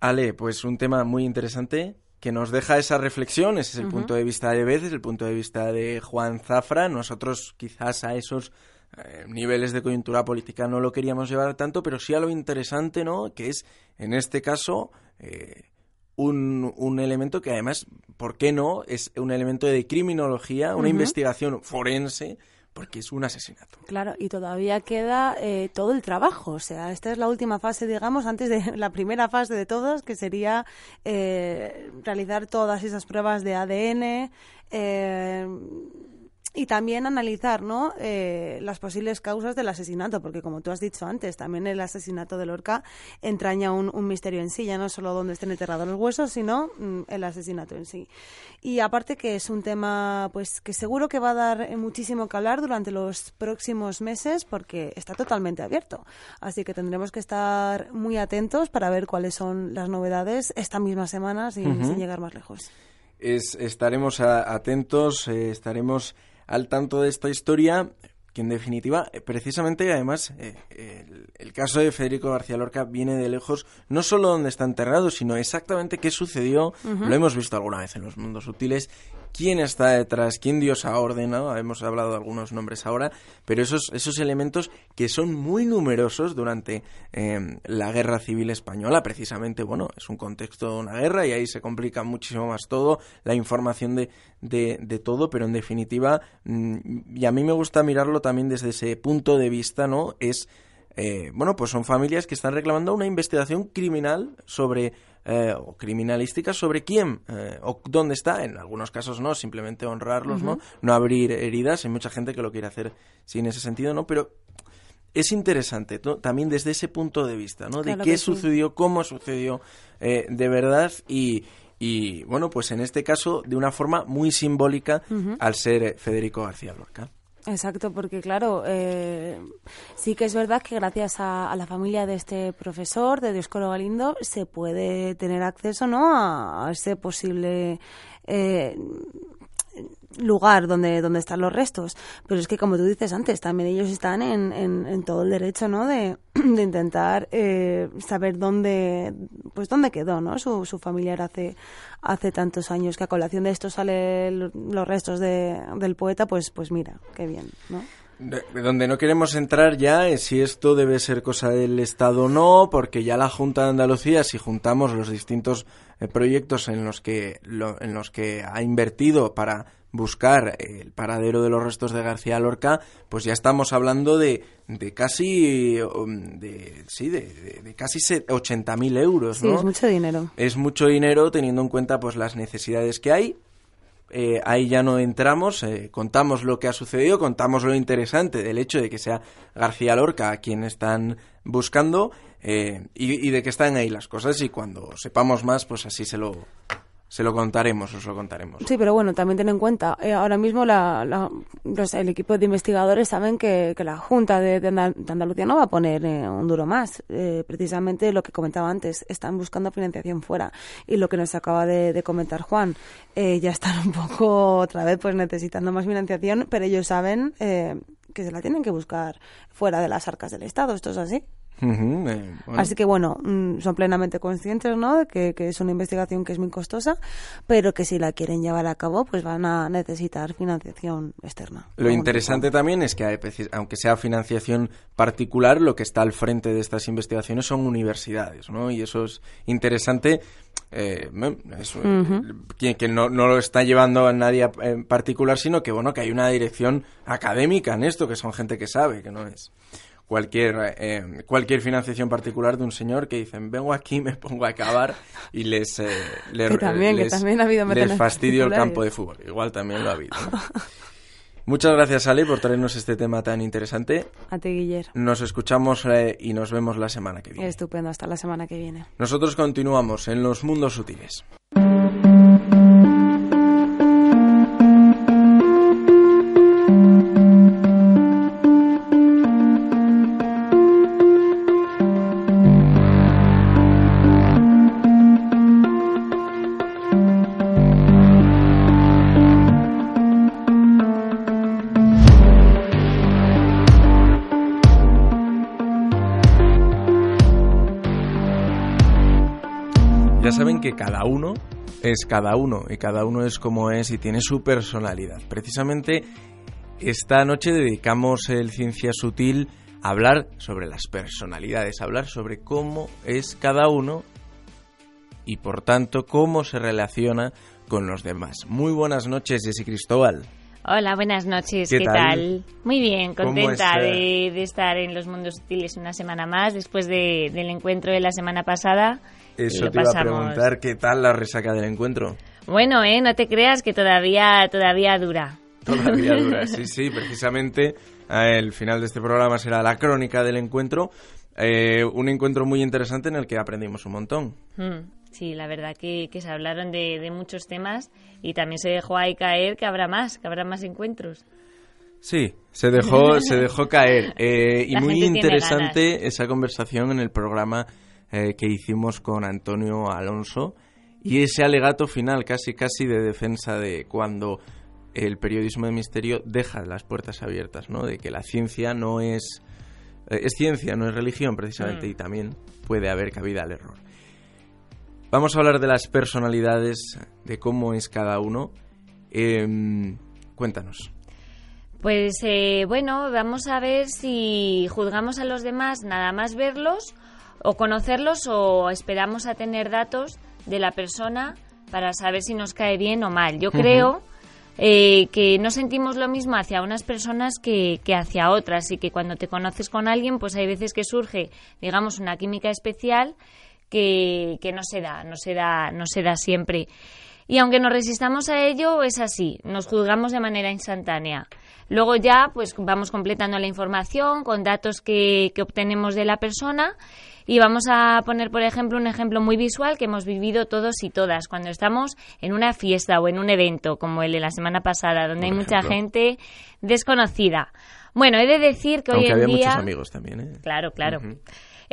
Ale, pues un tema muy interesante que nos deja esa reflexión, ese es el punto de vista de Veces, el punto de vista de Juan Zafra. Nosotros quizás a esos eh, niveles de coyuntura política no lo queríamos llevar tanto, pero sí a lo interesante, ¿no? Que es, en este caso, eh, un, un, elemento que además, ¿por qué no? Es un elemento de criminología, una investigación forense, porque es un asesinato. Claro, y todavía queda eh, todo el trabajo. O sea, esta es la última fase, digamos, antes de la primera fase de todas, que sería realizar todas esas pruebas de ADN. Eh, y también analizar ¿no? Eh, las posibles causas del asesinato, porque como tú has dicho antes, también el asesinato de Lorca entraña un, misterio en sí, ya no solo donde estén enterrados los huesos, sino mm, el asesinato en sí. Y aparte que es un tema pues que seguro que va a dar muchísimo que hablar durante los próximos meses, porque está totalmente abierto. Así que tendremos que estar muy atentos para ver cuáles son las novedades esta misma semana sin, llegar más lejos. Es, estaremos atentos, eh, estaremos al tanto de esta historia, que en definitiva, eh, precisamente, además, eh, el, caso de Federico García Lorca viene de lejos, no solo donde está enterrado, sino exactamente qué sucedió, lo hemos visto alguna vez en los mundos útiles, quién está detrás, quién dio esa orden, hemos hablado de algunos nombres ahora, pero esos, esos elementos que son muy numerosos durante em, la guerra civil española, precisamente, bueno, es un contexto de una guerra y ahí se complica muchísimo más todo, la información de, de, todo, pero en definitiva, mm, y a mí me gusta mirarlo también desde ese punto de vista, ¿no? Es, eh, bueno, pues son familias que están reclamando una investigación criminal sobre eh, o criminalística sobre quién eh, o dónde está. En algunos casos no, simplemente honrarlos, ¿no? No abrir heridas. Hay mucha gente que lo quiere hacer sin ese sentido, ¿no? Pero es interesante también desde ese punto de vista, ¿no? de qué sucedió, cómo sucedió eh, de verdad y, y, bueno, pues en este caso de una forma muy simbólica al ser Federico García Lorca. Exacto, porque claro, eh, sí que es verdad que gracias a, la familia de este profesor, de Dioscoro Galindo, se puede tener acceso ¿no? a, ese posible eh, lugar donde, donde están los restos. Pero es que, como tú dices antes, también ellos están en, en, todo el derecho ¿no? de, de intentar eh, saber dónde, pues dónde quedó ¿no? su, su familiar hace, hace tantos años. Que a colación de esto salen los restos de, del poeta, pues, pues mira, qué bien. ¿no? donde no queremos entrar ya es si esto debe ser cosa del Estado o no, porque ya la Junta de Andalucía, si juntamos los distintos eh, proyectos en los que en los que ha invertido para buscar el paradero de los restos de García Lorca, pues ya estamos hablando de, de casi um, de, sí, de, de, casi 80.000 euros, ¿no? Sí, es mucho dinero. Es mucho dinero teniendo en cuenta pues las necesidades que hay. Eh, ahí ya no entramos, eh, contamos lo que ha sucedido, contamos lo interesante del hecho de que sea García Lorca a quien están buscando eh, y, y de que están ahí las cosas y cuando sepamos más, pues así se lo, se lo contaremos, os lo contaremos. Sí, pero bueno, también ten en cuenta, eh, ahora mismo la, el equipo de investigadores saben que, la Junta de, Andalucía no va a poner eh, un duro más. Eh, precisamente lo que comentaba antes, están buscando financiación fuera. Y lo que nos acaba de, comentar Juan, ya están un poco otra vez pues necesitando más financiación, pero ellos saben que se la tienen que buscar fuera de las arcas del Estado. ¿Esto es así? Eh, Así que bueno, mm, son plenamente conscientes, ¿no? De que, es una investigación que es muy costosa, pero que si la quieren llevar a cabo, pues van a necesitar financiación externa. Lo interesante también es que, aunque sea financiación particular, lo que está al frente de estas investigaciones son universidades, ¿no? Y eso es interesante. Eh, que, no, no, lo está llevando a nadie en particular, sino que bueno que hay una dirección académica en esto, que son gente que sabe, que no es cualquier, eh, cualquier financiación particular de un señor que dicen, vengo aquí, me pongo a acabar y les, eh, también, les, también ha habido les fastidio el campo de fútbol. Igual también lo ha habido. Muchas gracias, Ale, por traernos este tema tan interesante. A ti, Guiller. Nos escuchamos eh, y nos vemos la semana que viene. Estupendo, hasta la semana que viene. Nosotros continuamos en los mundos sutiles. Que cada uno es cada uno y cada uno es como es y tiene su personalidad. Precisamente esta noche dedicamos el Ciencia Sutil a hablar sobre las personalidades, a hablar sobre cómo es cada uno y por tanto cómo se relaciona con los demás. Muy buenas noches, Jessy Cristóbal. Hola, buenas noches, ¿qué, tal? Muy bien, contenta de, estar en los mundos sutiles una semana más después del encuentro de la semana pasada eso te iba a preguntar, ¿qué tal la resaca del encuentro? Bueno, eh, no te creas que todavía, todavía dura. Todavía dura, sí, sí, precisamente el final de este programa será la crónica del encuentro, eh, un encuentro muy interesante en el que aprendimos un montón. Hmm, sí, la verdad que, se hablaron de, muchos temas y también se dejó ahí caer que habrá más, que habrá más encuentros. Sí, se dejó, se dejó caer. Eh, y muy interesante esa conversación en el programa eh, que hicimos con Antonio Alonso y ese alegato final casi casi de defensa de cuando el periodismo de misterio deja las puertas abiertas, ¿no? De que la ciencia no es eh, es ciencia, no es religión precisamente mm. y también puede haber cabida al error. Vamos a hablar de las personalidades, de cómo es cada uno. Em, cuéntanos. Pues eh, bueno, vamos a ver si juzgamos a los demás nada más verlos o conocerlos o esperamos a tener datos de la persona para saber si nos cae bien o mal. Yo creo eh, que no sentimos lo mismo hacia unas personas que, que, hacia otras y que cuando te conoces con alguien, pues hay veces que surge, digamos, una química especial que, que no se da, no se da, no se da siempre. Y aunque nos resistamos a ello, es así, nos juzgamos de manera instantánea. Luego ya, pues vamos completando la información con datos que, que obtenemos de la persona y vamos a poner, por ejemplo, un ejemplo muy visual que hemos vivido todos y todas cuando estamos en una fiesta o en un evento como el de la semana pasada, donde hay mucha gente desconocida. Bueno, he de decir que hoy en había día... muchos amigos también, ¿eh? Claro, claro.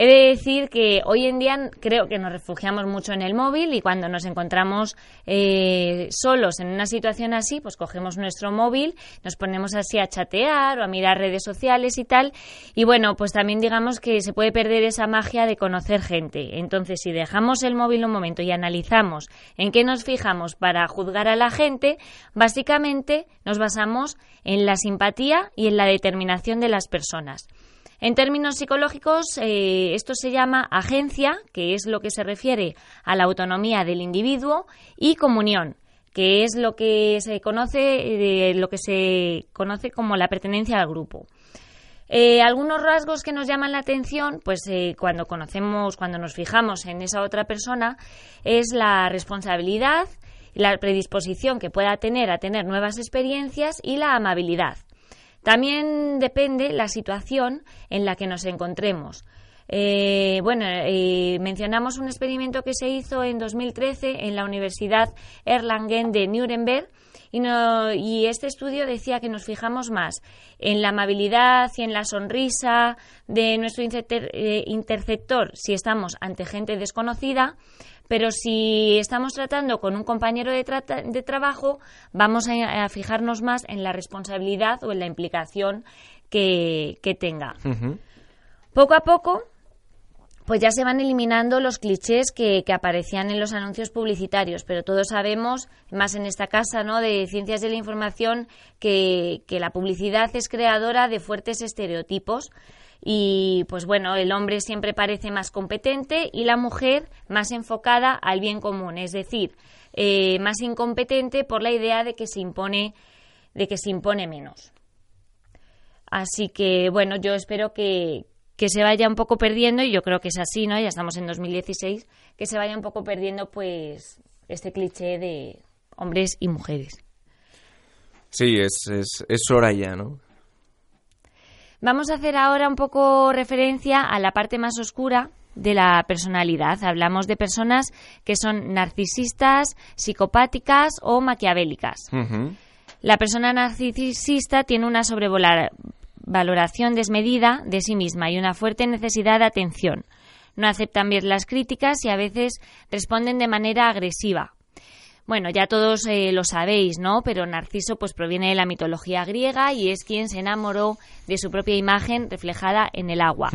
He de decir que hoy en día creo que nos refugiamos mucho en el móvil y cuando nos encontramos eh, solos en una situación así, pues cogemos nuestro móvil, nos ponemos así a chatear o a mirar redes sociales y tal. Y bueno, pues también digamos que se puede perder esa magia de conocer gente. Entonces, si dejamos el móvil un momento y analizamos en qué nos fijamos para juzgar a la gente, básicamente nos basamos en la simpatía y en la determinación de las personas. En términos psicológicos, eh, esto se llama agencia, que es lo que se refiere a la autonomía del individuo, y comunión, que es lo que se conoce, eh, lo que se conoce como la pertenencia al grupo. Eh, algunos rasgos que nos llaman la atención, pues cuando conocemos, cuando nos fijamos en esa otra persona, es la responsabilidad, la predisposición que pueda tener a tener nuevas experiencias y la amabilidad. También depende la situación en la que nos encontremos. Eh, bueno, eh, mencionamos un experimento que se hizo en 2013 en la Universidad Erlangen de Nuremberg y, y, este estudio decía que nos fijamos más en la amabilidad y en la sonrisa de nuestro eh, interceptor si estamos ante gente desconocida pero si estamos tratando con un compañero de, de trabajo, vamos a, fijarnos más en la responsabilidad o en la implicación que, tenga. Poco a poco pues ya se van eliminando los clichés que, aparecían en los anuncios publicitarios, pero todos sabemos, más en esta casa ¿no? de ciencias de la información, que, que la publicidad es creadora de fuertes estereotipos y pues bueno, el hombre siempre parece más competente y la mujer más enfocada al bien común, es decir, eh, más incompetente por la idea de que se impone, de que se impone menos. Así que bueno, yo espero que, que se vaya un poco perdiendo, y yo creo que es así, ¿no? Ya estamos en 2016, que se vaya un poco perdiendo, pues, este cliché de hombres y mujeres. Sí, es, es, es hora ya, ¿no? Vamos a hacer ahora un poco referencia a la parte más oscura de la personalidad. Hablamos de personas que son narcisistas, psicopáticas o maquiavélicas. La persona narcisista tiene una sobrevolar valoración desmedida de sí misma y una fuerte necesidad de atención. No aceptan bien las críticas y a veces responden de manera agresiva. Bueno, ya todos eh, lo sabéis, ¿no? Pero Narciso pues proviene de la mitología griega y es quien se enamoró de su propia imagen reflejada en el agua.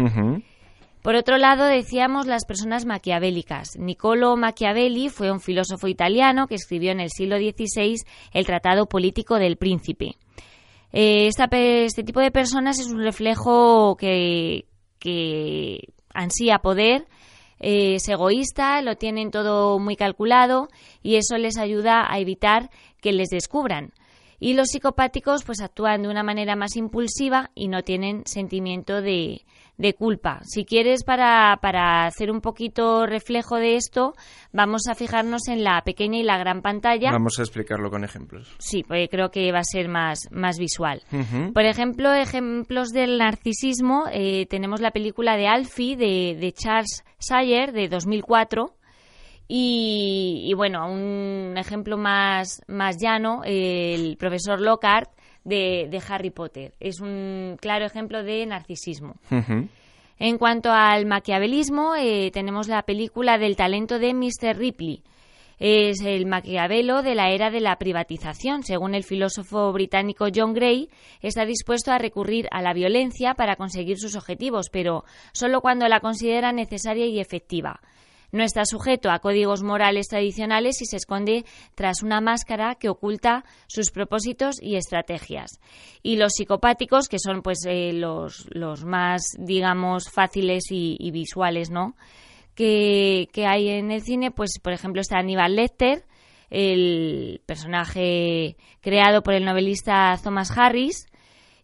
Por otro lado, decíamos las personas maquiavélicas. Niccolo Machiavelli fue un filósofo italiano que escribió en el siglo XVI el Tratado Político del Príncipe. Eh, este tipo de personas es un reflejo que, ansía poder, eh, es egoísta, lo tienen todo muy calculado y eso les ayuda a evitar que les descubran. Y los psicopáticos pues actúan de una manera más impulsiva y no tienen sentimiento de, de culpa. Si quieres, para, para hacer un poquito reflejo de esto, vamos a fijarnos en la pequeña y la gran pantalla. Vamos a explicarlo con ejemplos. Sí, porque creo que va a ser más, más visual. Por ejemplo, ejemplos del narcisismo, eh, tenemos la película de Alfie de, de Charles Sayer de 2004. Y, y, bueno, un ejemplo más, más llano, el profesor Lockhart de, Harry Potter. Es un claro ejemplo de narcisismo. En cuanto al maquiavelismo, eh, tenemos la película del talento de Mr. Ripley. Es el Maquiavelo de la era de la privatización. Según el filósofo británico John Gray, está dispuesto a recurrir a la violencia para conseguir sus objetivos, pero solo cuando la considera necesaria y efectiva no está sujeto a códigos morales tradicionales y se esconde tras una máscara que oculta sus propósitos y estrategias. Y los psicopáticos, que son pues eh, los, los, más, digamos, fáciles y, visuales, ¿no? Que, que, hay en el cine, pues por ejemplo está Aníbal Lecter, el personaje creado por el novelista Thomas Harris,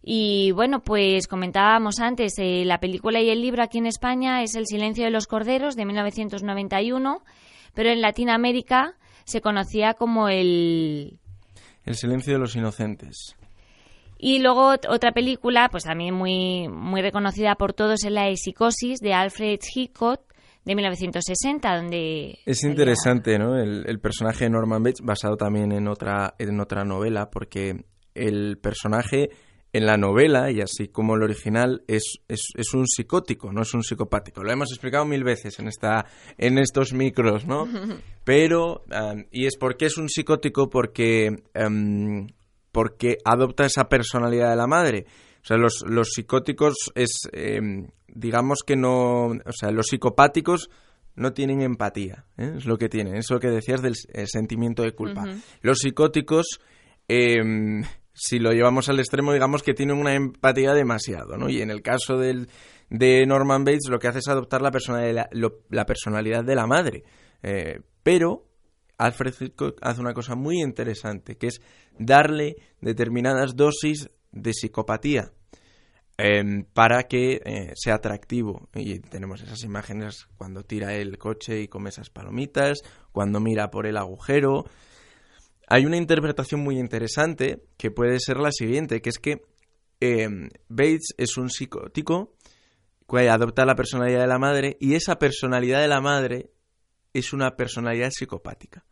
y bueno, pues comentábamos antes, eh, la película y el libro aquí en España es El silencio de los corderos de 1991, pero en Latinoamérica se conocía como el... El silencio de los inocentes. Y luego otra película, pues también muy, muy reconocida por todos, es la de Psicosis de Alfred Hitchcock de 1960, donde... Es interesante, ¿no? El, el, personaje de Norman Bates, basado también en otra, en otra novela, porque el personaje en la novela, y así como el original, es, es, un psicótico, no es un psicopático. Lo hemos explicado mil veces en, esta, en estos micros, ¿no? Pero, y es porque es un psicótico porque, em, porque adopta esa personalidad de la madre. O sea, los, los psicóticos es, em, digamos que no, o sea, los psicopáticos no tienen empatía, ¿eh? es lo que tienen, es lo que decías del sentimiento de culpa. Los psicóticos... Eh, si lo llevamos al extremo, digamos que tiene una empatía demasiado, ¿no? Y en el caso del, de Norman Bates, lo que hace es adoptar la personalidad, la personalidad de la madre. Eh, pero Alfred Hitchcock hace una cosa muy interesante, que es darle determinadas dosis de psicopatía em, para que eh, sea atractivo. Y tenemos esas imágenes cuando tira el coche y come esas palomitas, cuando mira por el agujero, hay una interpretación muy interesante que puede ser la siguiente, que es que em, Bates es un psicótico que adopta la personalidad de la madre y esa personalidad de la madre es una personalidad psicopática.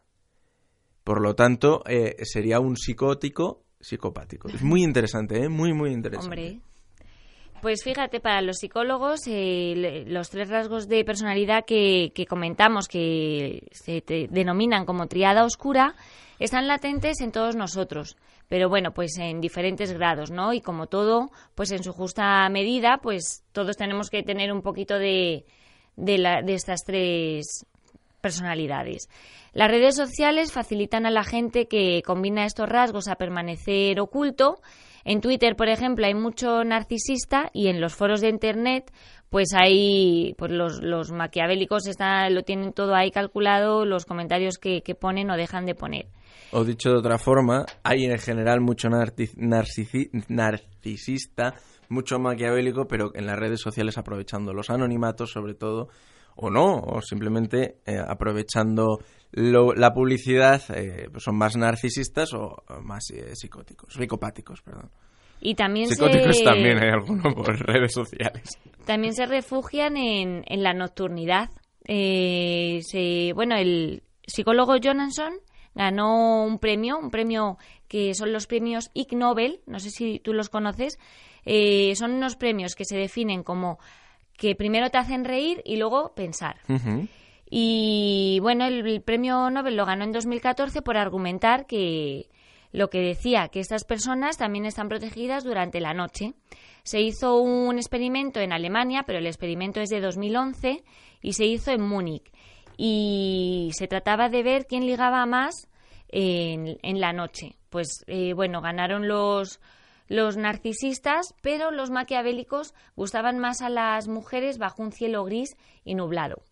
Por lo tanto, eh, sería un psicótico psicopático. Es muy interesante, ¿eh? Muy, muy interesante. Hombre. Pues fíjate, para los psicólogos, eh, los tres rasgos de personalidad que, comentamos, que se denominan como triada oscura, están latentes en todos nosotros, pero bueno, pues en diferentes grados, ¿no? Y como todo, pues en su justa medida, pues todos tenemos que tener un poquito de, de, la, de estas tres personalidades. Las redes sociales facilitan a la gente que combina estos rasgos a permanecer oculto. En Twitter, por ejemplo, hay mucho narcisista y en los foros de Internet, pues hay, pues los, los maquiavélicos están, lo tienen todo ahí calculado, los comentarios que, que ponen o dejan de poner. O dicho de otra forma, hay en general mucho narcisista, mucho maquiavélico, pero en las redes sociales aprovechando los anonimatos sobre todo, o no, o simplemente eh, aprovechando la publicidad, eh, pues son más narcisistas o más eh, psicóticos, psicopáticos, perdón. Y también Psicóticos también hay algunos por redes sociales. También se refugian en, en la nocturnidad. se, bueno, el psicólogo Jonathan ganó un premio, un premio que son los premios Ig Nobel, no sé si tú los conoces, eh, son unos premios que se definen como que primero te hacen reír y luego pensar. Y bueno, el, premio Nobel lo ganó en 2014 por argumentar que lo que decía, que estas personas también están protegidas durante la noche. Se hizo un experimento en Alemania, pero el experimento es de 2011 y se hizo en Múnich. Y se trataba de ver quién ligaba más en, la noche. Pues eh, bueno, ganaron los, los narcisistas, pero los maquiavélicos gustaban más a las mujeres bajo un cielo gris y nublado.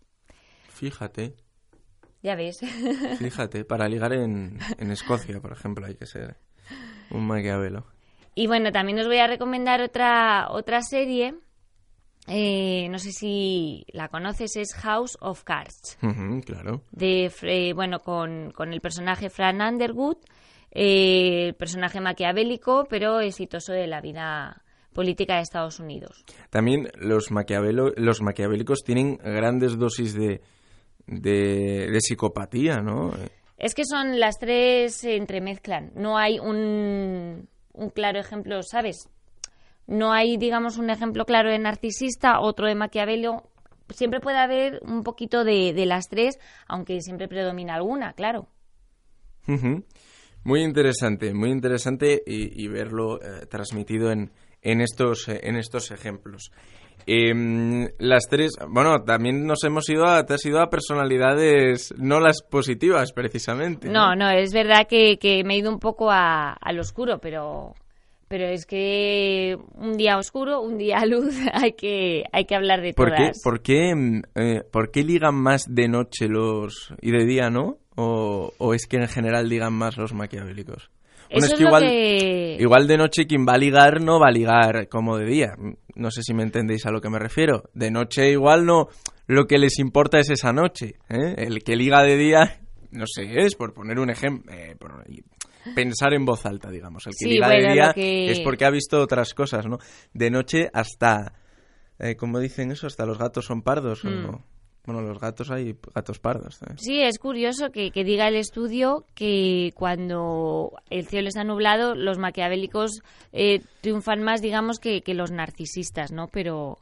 Fíjate. Ya ves. Fíjate, para ligar en, en Escocia, por ejemplo, hay que ser un maquiavelo. Y bueno, también os voy a recomendar otra, otra serie eh, no sé si la conoces, es House of Cards. claro. De, eh, bueno, con, el personaje Fran Underwood, eh, personaje maquiavélico, pero exitoso de la vida política de Estados Unidos. También los, los maquiavélicos tienen grandes dosis de, de, de psicopatía, ¿no? Es que son las tres se entremezclan. No hay un, un claro ejemplo, ¿sabes? No hay, digamos, un ejemplo claro de narcisista, otro de Maquiavelo. Siempre puede haber un poquito de, las tres, aunque siempre predomina alguna, claro. Muy interesante, muy interesante y, verlo eh, transmitido en, en, estos, en estos ejemplos. Em, las tres, bueno, también nos hemos ido a, te has ido a personalidades no las positivas, precisamente. No, no, es verdad que, que, me he ido un poco a, al oscuro, pero pero es que un día oscuro, un día luz, hay que, hay que hablar de ¿Por todas. Qué, por, qué, mm, eh, ¿Por qué ligan más de noche los y de día no? ¿O, o es que en general ligan más los maquiavélicos? Bueno, es que igual, que... igual de noche quien va a ligar no va a ligar como de día. No sé si me entendéis a lo que me refiero. De noche igual no, lo que les importa es esa noche. ¿eh? El que liga de día, no sé, es por poner un ejemplo, eh, pensar en voz alta, digamos. El que liga de día es porque ha visto otras cosas, ¿no? De noche hasta, eh, como dicen eso, hasta los gatos son pardos. Hmm. Bueno, los gatos hay gatos pardos. ¿eh? Sí, es curioso que, diga el estudio que cuando el cielo está nublado, los maquiavélicos eh, triunfan más, digamos, que, los narcisistas, ¿no? Pero,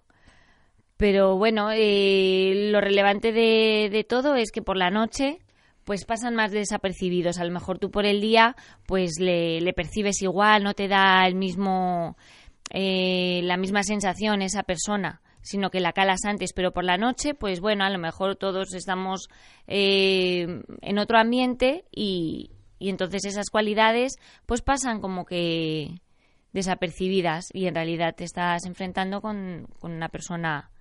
pero bueno, lo relevante de, de todo es que por la noche pues pasan más desapercibidos. A lo mejor tú por el día, pues le, percibes igual, no te da el mismo, eh, la misma sensación esa persona sino que la calas antes, pero por la noche, pues bueno, a lo mejor todos estamos eh, en otro ambiente y, y entonces esas cualidades pues pasan como que desapercibidas y en realidad te estás enfrentando con, con una persona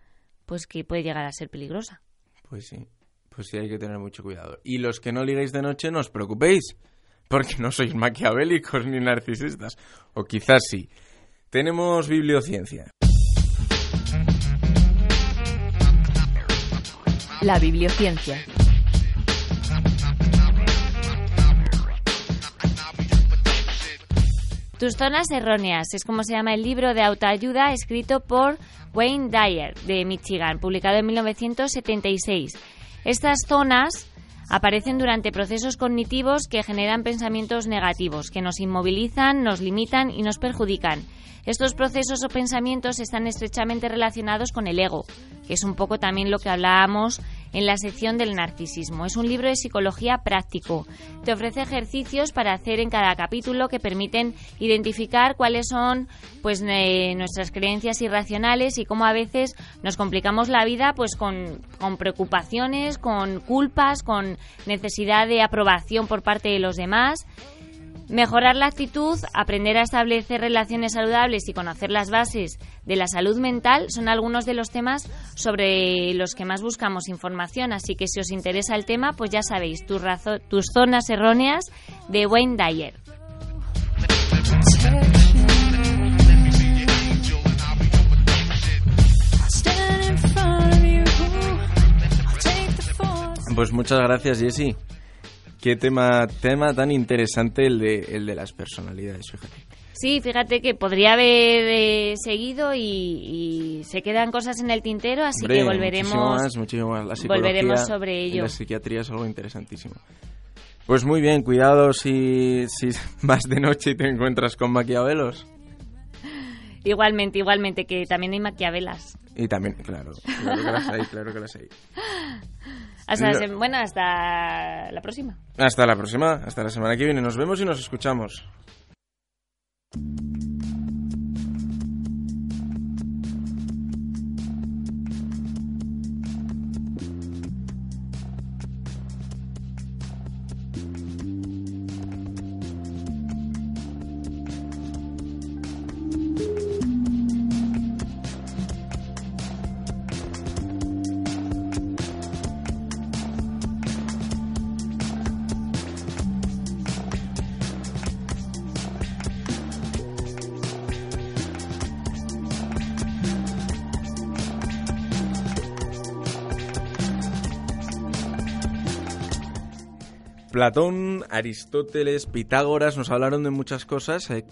pues que puede llegar a ser peligrosa. Pues sí. Pues sí, hay que tener mucho cuidado. Y los que no liguéis de noche, no os preocupéis, porque no sois maquiavélicos ni narcisistas. O quizás sí. Tenemos bibliociencia. La bibliociencia. Tus zonas erróneas es como se llama el libro de autoayuda escrito por Wayne Dyer de Michigan, publicado en 1976. Estas zonas aparecen durante procesos cognitivos que generan pensamientos negativos, que nos inmovilizan, nos limitan y nos perjudican. Estos procesos o pensamientos están estrechamente relacionados con el ego, que es un poco también lo que hablábamos en la sección del narcisismo. Es un libro de psicología práctico. Te ofrece ejercicios para hacer en cada capítulo que permiten identificar cuáles son pues eh, nuestras creencias irracionales y cómo a veces nos complicamos la vida pues con, con preocupaciones, con culpas, con necesidad de aprobación por parte de los demás. Mejorar la actitud, aprender a establecer relaciones saludables y conocer las bases de la salud mental son algunos de los temas sobre los que más buscamos información. Así que si os interesa el tema, pues ya sabéis, tus, tus zonas erróneas de Wayne Dyer. Pues muchas gracias, Jessy. Qué tema, tema tan interesante el de, el de las personalidades, fíjate. Sí, fíjate que podría haber eh, seguido y, se quedan cosas en el tintero, así que volveremos, más, muchísimo más. La volveremos sobre ello. La psiquiatría es algo interesantísimo. Pues muy bien, cuidado si, si vas de noche y te encuentras con maquiavelos. Igualmente, igualmente, que también hay maquiavelas. Y también, claro, claro que las hay, claro que las hay. Hasta la bueno, hasta la próxima. Hasta la próxima, hasta la semana que viene. Nos vemos y nos escuchamos. Platón, Aristóteles, Pitágoras nos hablaron de muchas cosas, eh,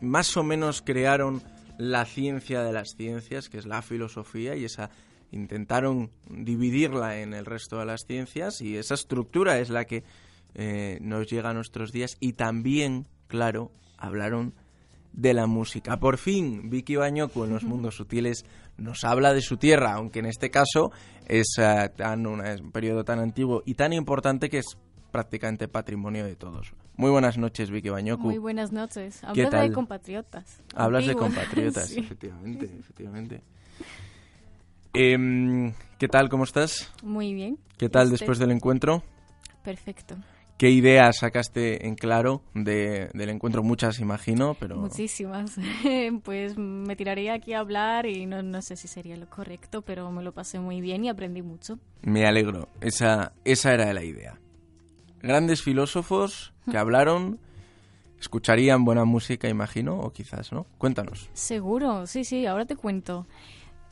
más o menos crearon la ciencia de las ciencias, que es la filosofía, y esa intentaron dividirla en el resto de las ciencias, y esa estructura es la que eh, nos llega a nuestros días, y también, claro, hablaron de la música. Por fin, Vicky Bañoco en Los Mundos Sutiles nos habla de su tierra, aunque en este caso es, eh, tan es un periodo tan antiguo y tan importante que es prácticamente patrimonio de todos. Muy buenas noches, Vicky Bañoku. Muy buenas noches. Hablas de compatriotas. Hablas de compatriotas, efectivamente, efectivamente. Em, ¿Qué tal? ¿Cómo estás? Muy bien. ¿Qué tal después del encuentro? Perfecto. ¿Qué ideas sacaste en claro de, del encuentro? Muchas, imagino, pero... Muchísimas. pues me tiraría aquí a hablar y no, no, sé si sería lo correcto, pero me lo pasé muy bien y aprendí mucho. Me alegro. Esa, esa era la idea grandes filósofos que hablaron, escucharían buena música, imagino, o quizás, ¿no? Cuéntanos. Seguro, sí, sí, ahora te cuento.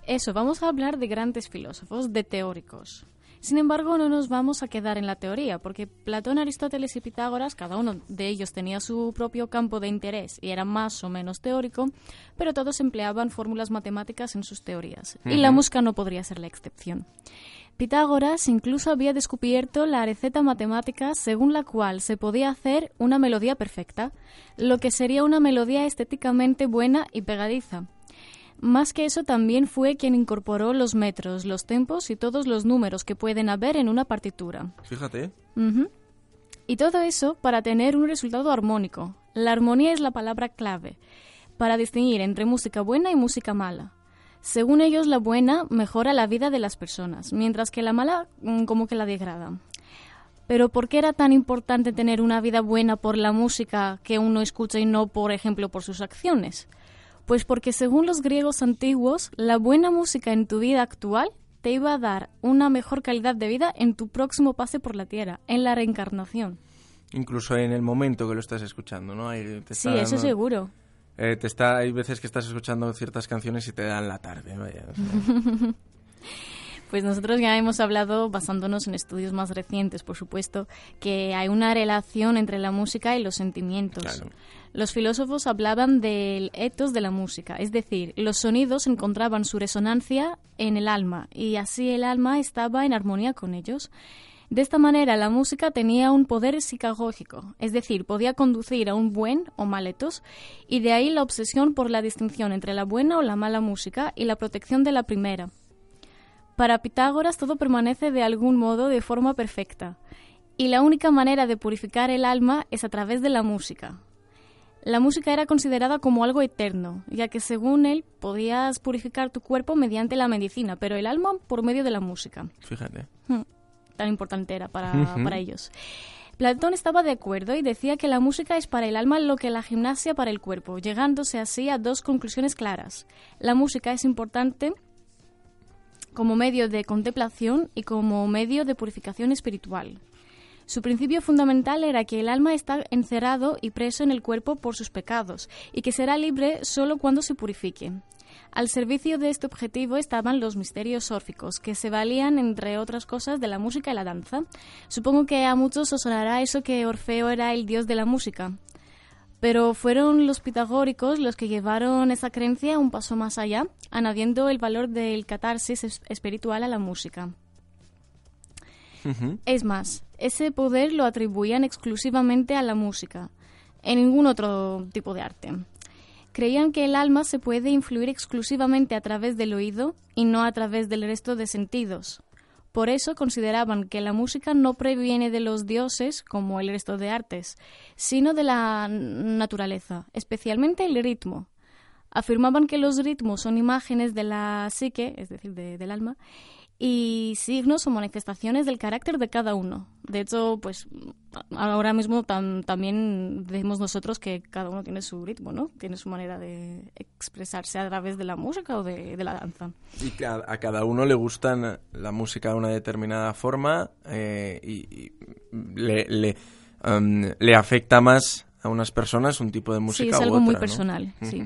Eso, vamos a hablar de grandes filósofos, de teóricos. Sin embargo, no nos vamos a quedar en la teoría, porque Platón, Aristóteles y Pitágoras, cada uno de ellos tenía su propio campo de interés y era más o menos teórico, pero todos empleaban fórmulas matemáticas en sus teorías, y la música no podría ser la excepción. Pitágoras incluso había descubierto la receta matemática según la cual se podía hacer una melodía perfecta, lo que sería una melodía estéticamente buena y pegadiza. Más que eso, también fue quien incorporó los metros, los tempos y todos los números que pueden haber en una partitura. Fíjate. Y todo eso para tener un resultado armónico. La armonía es la palabra clave para distinguir entre música buena y música mala. Según ellos, la buena mejora la vida de las personas, mientras que la mala mm, como que la degrada. Pero ¿por qué era tan importante tener una vida buena por la música que uno escucha y no, por ejemplo, por sus acciones? Pues porque según los griegos antiguos, la buena música en tu vida actual te iba a dar una mejor calidad de vida en tu próximo pase por la tierra, en la reencarnación. Incluso en el momento que lo estás escuchando, ¿no? sí, eso seguro. Eh, te está, hay veces que estás escuchando ciertas canciones y te dan la tarde. Pues nosotros ya hemos hablado, basándonos en estudios más recientes, por supuesto, que hay una relación entre la música y los sentimientos. Los filósofos hablaban del etos de la música, es decir, los sonidos encontraban su resonancia en el alma y así el alma estaba en armonía con ellos. De esta manera, la música tenía un poder psicagógico, es decir, podía conducir a un buen o mal etos, y de ahí la obsesión por la distinción entre la buena o la mala música y la protección de la primera. Para Pitágoras todo permanece de algún modo de forma perfecta, y la única manera de purificar el alma es a través de la música. La música era considerada como algo eterno, ya que según él podías purificar tu cuerpo mediante la medicina, pero el alma por medio de la música. Fíjate. Hmm, Tan importante era para, para ellos. Platón estaba de acuerdo y decía que la música es para el alma lo que la gimnasia para el cuerpo, llegándose así a dos conclusiones claras. La música es importante como medio de contemplación y como medio de purificación espiritual. Su principio fundamental era que el alma está encerrado y preso en el cuerpo por sus pecados y que será libre solo cuando se purifique. Al servicio de este objetivo estaban los misterios órficos, que se valían, entre otras cosas, de la música y la danza. Supongo que a muchos os sonará eso que Orfeo era el dios de la música. Pero fueron los pitagóricos los que llevaron esa creencia un paso más allá, añadiendo el valor del catarsis es- espiritual a la música. Es más, ese poder lo atribuían exclusivamente a la música, en ningún otro tipo de arte. Creían que el alma se puede influir exclusivamente a través del oído y no a través del resto de sentidos. Por eso consideraban que la música no previene de los dioses como el resto de artes, sino de la naturaleza, especialmente el ritmo. Afirmaban que los ritmos son imágenes de la psique, es decir, de- del alma, y signos o manifestaciones del carácter de cada uno. De hecho, pues ahora mismo tam- también decimos nosotros que cada uno tiene su ritmo, ¿no? Tiene su manera de expresarse a través de la música o de, de la danza. Y que a, a cada uno le gustan la música de una determinada forma eh, y, y le, le, um, le afecta más a unas personas un tipo de música sí, es u algo muy personal, sí.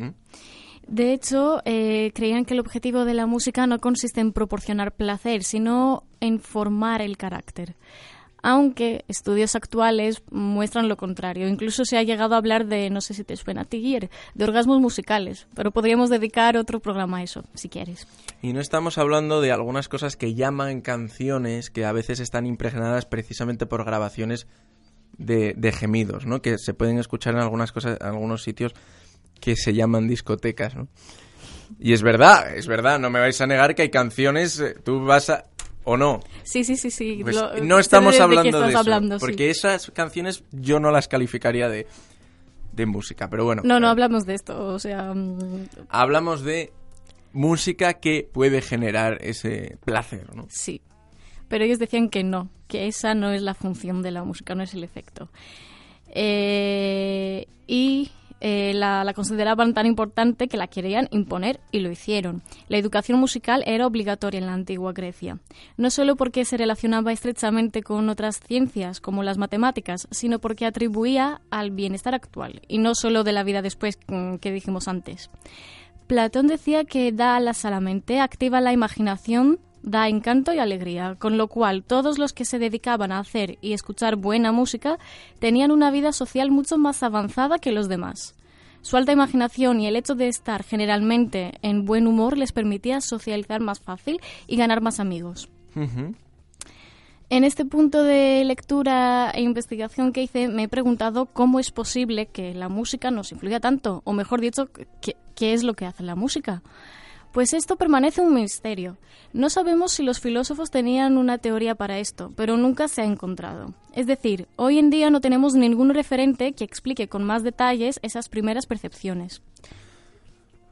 De hecho, eh, creían que el objetivo de la música no consiste en proporcionar placer, sino en formar el carácter. Aunque estudios actuales muestran lo contrario. Incluso se ha llegado a hablar de, no sé si te suena a ti, de orgasmos musicales. Pero podríamos dedicar otro programa a eso, si quieres. Y no estamos hablando de algunas cosas que llaman canciones que a veces están impregnadas precisamente por grabaciones de, de gemidos, ¿no? Que se pueden escuchar en algunas cosas, en algunos sitios que se llaman discotecas, ¿no? Y es verdad, es verdad, no me vais a negar que hay canciones, eh, tú vas a... ¿O no? Sí, sí, sí, sí. Pues lo- no estamos de- de hablando de, estás eso, hablando, sí. porque esas canciones yo no las calificaría de, de música, pero bueno. No, no hablamos de esto, o sea... mm, Hablamos de música que puede generar ese placer, ¿no? Sí. Pero ellos decían que no, que esa no es la función de la música, no es el efecto. Eh, y eh, la, la consideraban tan importante que la querían imponer y lo hicieron. La educación musical era obligatoria en la antigua Grecia, no solo porque se relacionaba estrechamente con otras ciencias como las matemáticas, sino porque atribuía al bienestar actual y no solo de la vida después mm, que dijimos antes. Platón decía que da alas a la mente, activa la imaginación, da encanto y alegría, con lo cual todos los que se dedicaban a hacer y escuchar buena música tenían una vida social mucho más avanzada que los demás. Su alta imaginación y el hecho de estar generalmente en buen humor les permitía socializar más fácil y ganar más amigos. En este punto de lectura e investigación que hice, me he preguntado cómo es posible que la música nos influya tanto, o mejor dicho, ¿qué, qué es lo que hace la música? Pues esto permanece un misterio. No sabemos si los filósofos tenían una teoría para esto, pero nunca se ha encontrado. Es decir, hoy en día no tenemos ningún referente que explique con más detalles esas primeras percepciones.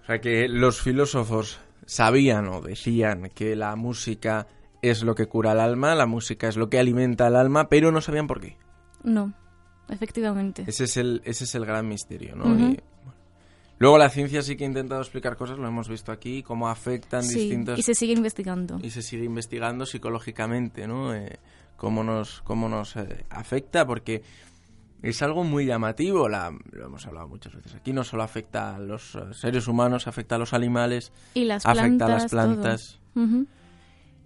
O sea que los filósofos sabían o decían que la música es lo que cura el alma, la música es lo que alimenta el alma, pero no sabían por qué. No, efectivamente. Ese es el, ese es el gran misterio, ¿no? Luego la ciencia sí que ha intentado explicar cosas, lo hemos visto aquí, cómo afectan Sí, distintos... y se sigue investigando. y se sigue investigando psicológicamente, ¿no? Eh, cómo nos, cómo nos eh, afecta, porque es algo muy llamativo, la, lo hemos hablado muchas veces aquí, no solo afecta a los eh, seres humanos, afecta a los animales, Y las afecta a las plantas.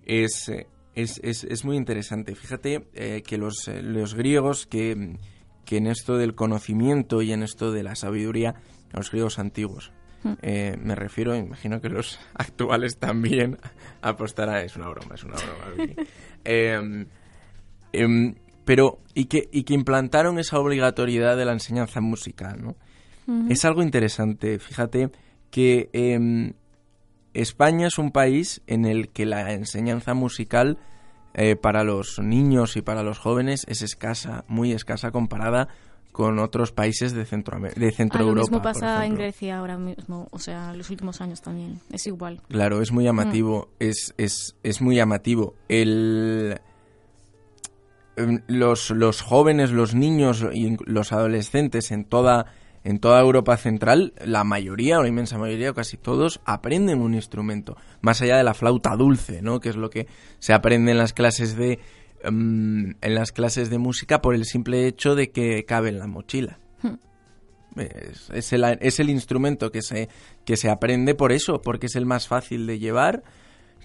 Es, es, es, es muy interesante. Fíjate eh, que los, los griegos, que, que en esto del conocimiento y en esto de la sabiduría, los griegos antiguos, Mm. eh, me refiero, imagino que los actuales también apostarán. Es una broma, es una broma. Eh, pero, y que, y que implantaron esa obligatoriedad de la enseñanza musical, ¿no? Es algo interesante, fíjate que em, España es un país en el que la enseñanza musical eh, para los niños y para los jóvenes es escasa, muy escasa comparada con otros países de Centro, de Centro Ah, lo mismo pasa en. Grecia ahora mismo, o sea, en los últimos años también. Es igual. Claro, es muy llamativo, es, es, es muy llamativo. El, em, los, los jóvenes, los niños y los adolescentes en toda, en toda Europa Central, la mayoría o la inmensa mayoría, o casi todos, aprenden un instrumento. Más allá de la flauta dulce, ¿no? Que es lo que se aprende en las clases de, em, en las clases de música por el simple hecho de que cabe en la mochila. Es, es el, es el instrumento que se, que se aprende por eso, porque es el más fácil de llevar,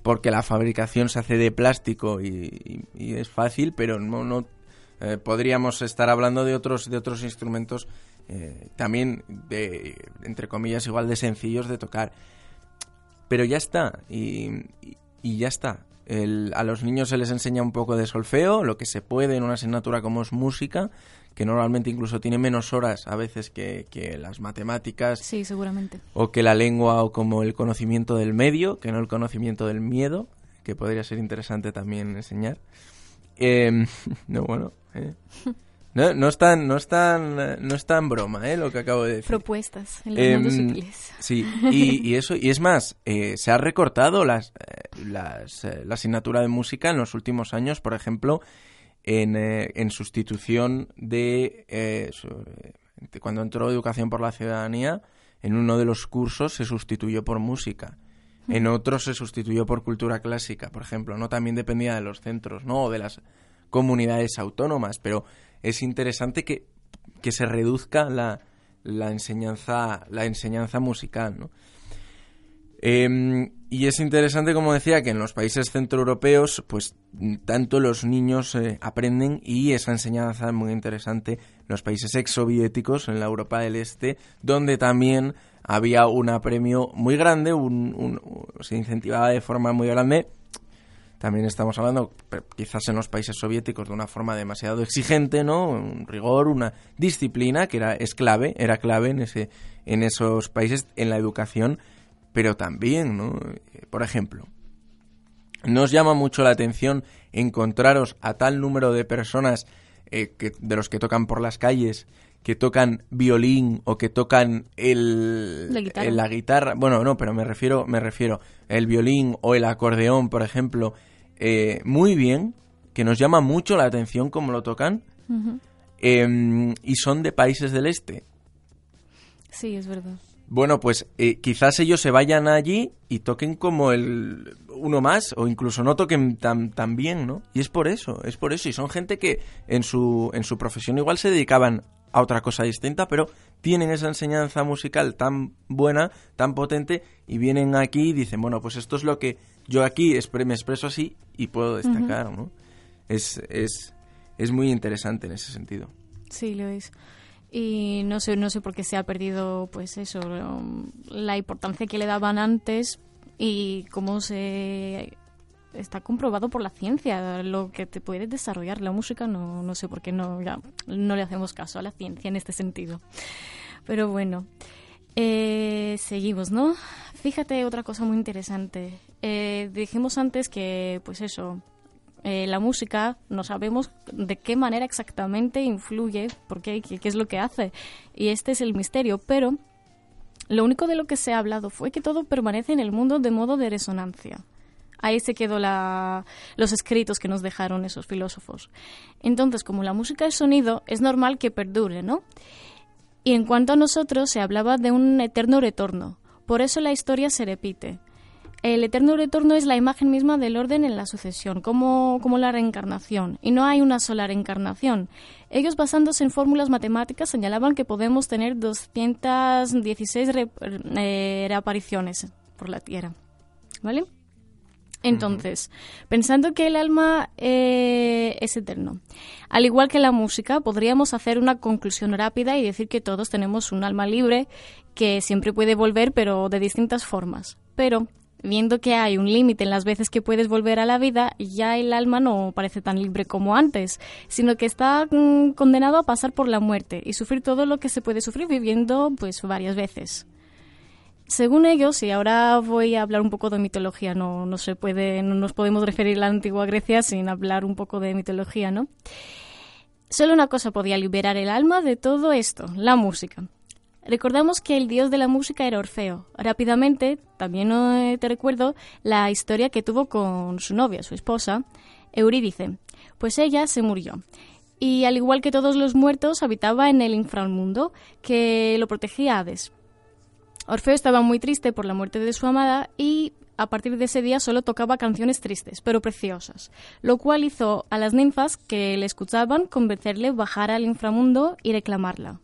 porque la fabricación se hace de plástico y, y- y es fácil, pero no, no eh, podríamos estar hablando de otros, de otros instrumentos eh, también de, entre comillas, igual de sencillos de tocar. Pero ya está, y ya está. El- a los niños se les enseña un poco de solfeo, lo que se puede en una asignatura como es música, que normalmente incluso tiene menos horas a veces que, que las matemáticas Sí, seguramente. o que la lengua o como el conocimiento del medio, que no el conocimiento del miedo, que podría ser interesante también enseñar. Em, no, bueno, eh. no, no es tan, no es tan, eh, no es tan broma, eh, lo que acabo de decir. Propuestas en los Em, mundos. Sí, y, y eso, y es más, eh, se ha recortado las, eh, las, eh, la asignatura de música en los últimos años, por ejemplo, en, eh, en sustitución de, eh, su- de cuando entró Educación por la Ciudadanía, en uno de los cursos se sustituyó por música. En otros se sustituyó por cultura clásica, por ejemplo, ¿no? También dependía de los centros, ¿no? O de las comunidades autónomas, pero es interesante que, que se reduzca la, la enseñanza, la enseñanza musical, ¿no? Em, y es interesante, como decía, que en los países centroeuropeos, pues tanto los niños eh, aprenden y esa enseñanza es muy interesante en los países exsoviéticos, en la Europa del Este, donde también había un apremio muy grande, un, un- se incentivaba de forma muy grande. También estamos hablando, quizás en los países soviéticos, de una forma demasiado exigente, ¿no? Un rigor, una disciplina que era, es clave, era clave en, ese, en esos países, en la educación, pero también, ¿no? Eh, Por ejemplo, nos llama mucho la atención encontraros a tal número de personas eh, que, de los que tocan por las calles, que tocan violín o que tocan el, La guitarra. el- la guitarra. Bueno, no, pero me refiero, me refiero el violín o el acordeón, por ejemplo, eh, muy bien, que nos llama mucho la atención cómo lo tocan, em, y son de países del este. Sí, es verdad. Bueno, pues eh, quizás ellos se vayan allí y toquen como el uno más o incluso no toquen tan, tan bien, ¿no? Y es por eso, es por eso. Y son gente que en su, en su profesión igual se dedicaban a otra cosa distinta, pero tienen esa enseñanza musical tan buena, tan potente, y vienen aquí y dicen, bueno, pues esto es lo que yo aquí expre- me expreso así y puedo destacar, ¿no? Es, es, es muy interesante en ese sentido. Sí, lo es. Y no sé, no sé por qué se ha perdido, pues eso, la importancia que le daban antes y cómo se está comprobado por la ciencia lo que te puede desarrollar la música. No, no sé por qué no, ya, no le hacemos caso a la ciencia en este sentido. Pero bueno, eh, seguimos, ¿no? Fíjate otra cosa muy interesante. Eh, dijimos antes que, pues eso, eh, la música no sabemos de qué manera exactamente influye, por qué, qué, qué es lo que hace. Y este es el misterio, pero lo único de lo que se ha hablado fue que todo permanece en el mundo de modo de resonancia. Ahí se quedó la, los escritos que nos dejaron esos filósofos. Entonces, como la música es sonido, es normal que perdure, ¿no? Y en cuanto a nosotros, se hablaba de un eterno retorno. Por eso la historia se repite. El eterno retorno es la imagen misma del orden en la sucesión, como, como la reencarnación. Y no hay una sola reencarnación. Ellos, basándose en fórmulas matemáticas, señalaban que podemos tener 216 re- eh, reapariciones por la Tierra. ¿Vale? Entonces, pensando que el alma eh, es eterno, al igual que la música, podríamos hacer una conclusión rápida y decir que todos tenemos un alma libre que siempre puede volver, pero de distintas formas. Pero viendo que hay un límite en las veces que puedes volver a la vida, ya el alma no parece tan libre como antes, sino que está mm, condenado a pasar por la muerte y sufrir todo lo que se puede sufrir viviendo pues varias veces. Según ellos, y ahora voy a hablar un poco de mitología, no, no se puede, no nos podemos referir a la antigua Grecia sin hablar un poco de mitología, ¿no? Solo una cosa podía liberar el alma de todo esto, la música. Recordamos que el dios de la música era Orfeo. Rápidamente, también eh, te recuerdo la historia que tuvo con su novia, su esposa, Eurídice. Pues ella se murió. Y al igual que todos los muertos, habitaba en el inframundo, que lo protegía Hades. Orfeo estaba muy triste por la muerte de su amada y a partir de ese día solo tocaba canciones tristes, pero preciosas, lo cual hizo a las ninfas que le escuchaban convencerle bajar al inframundo y reclamarla.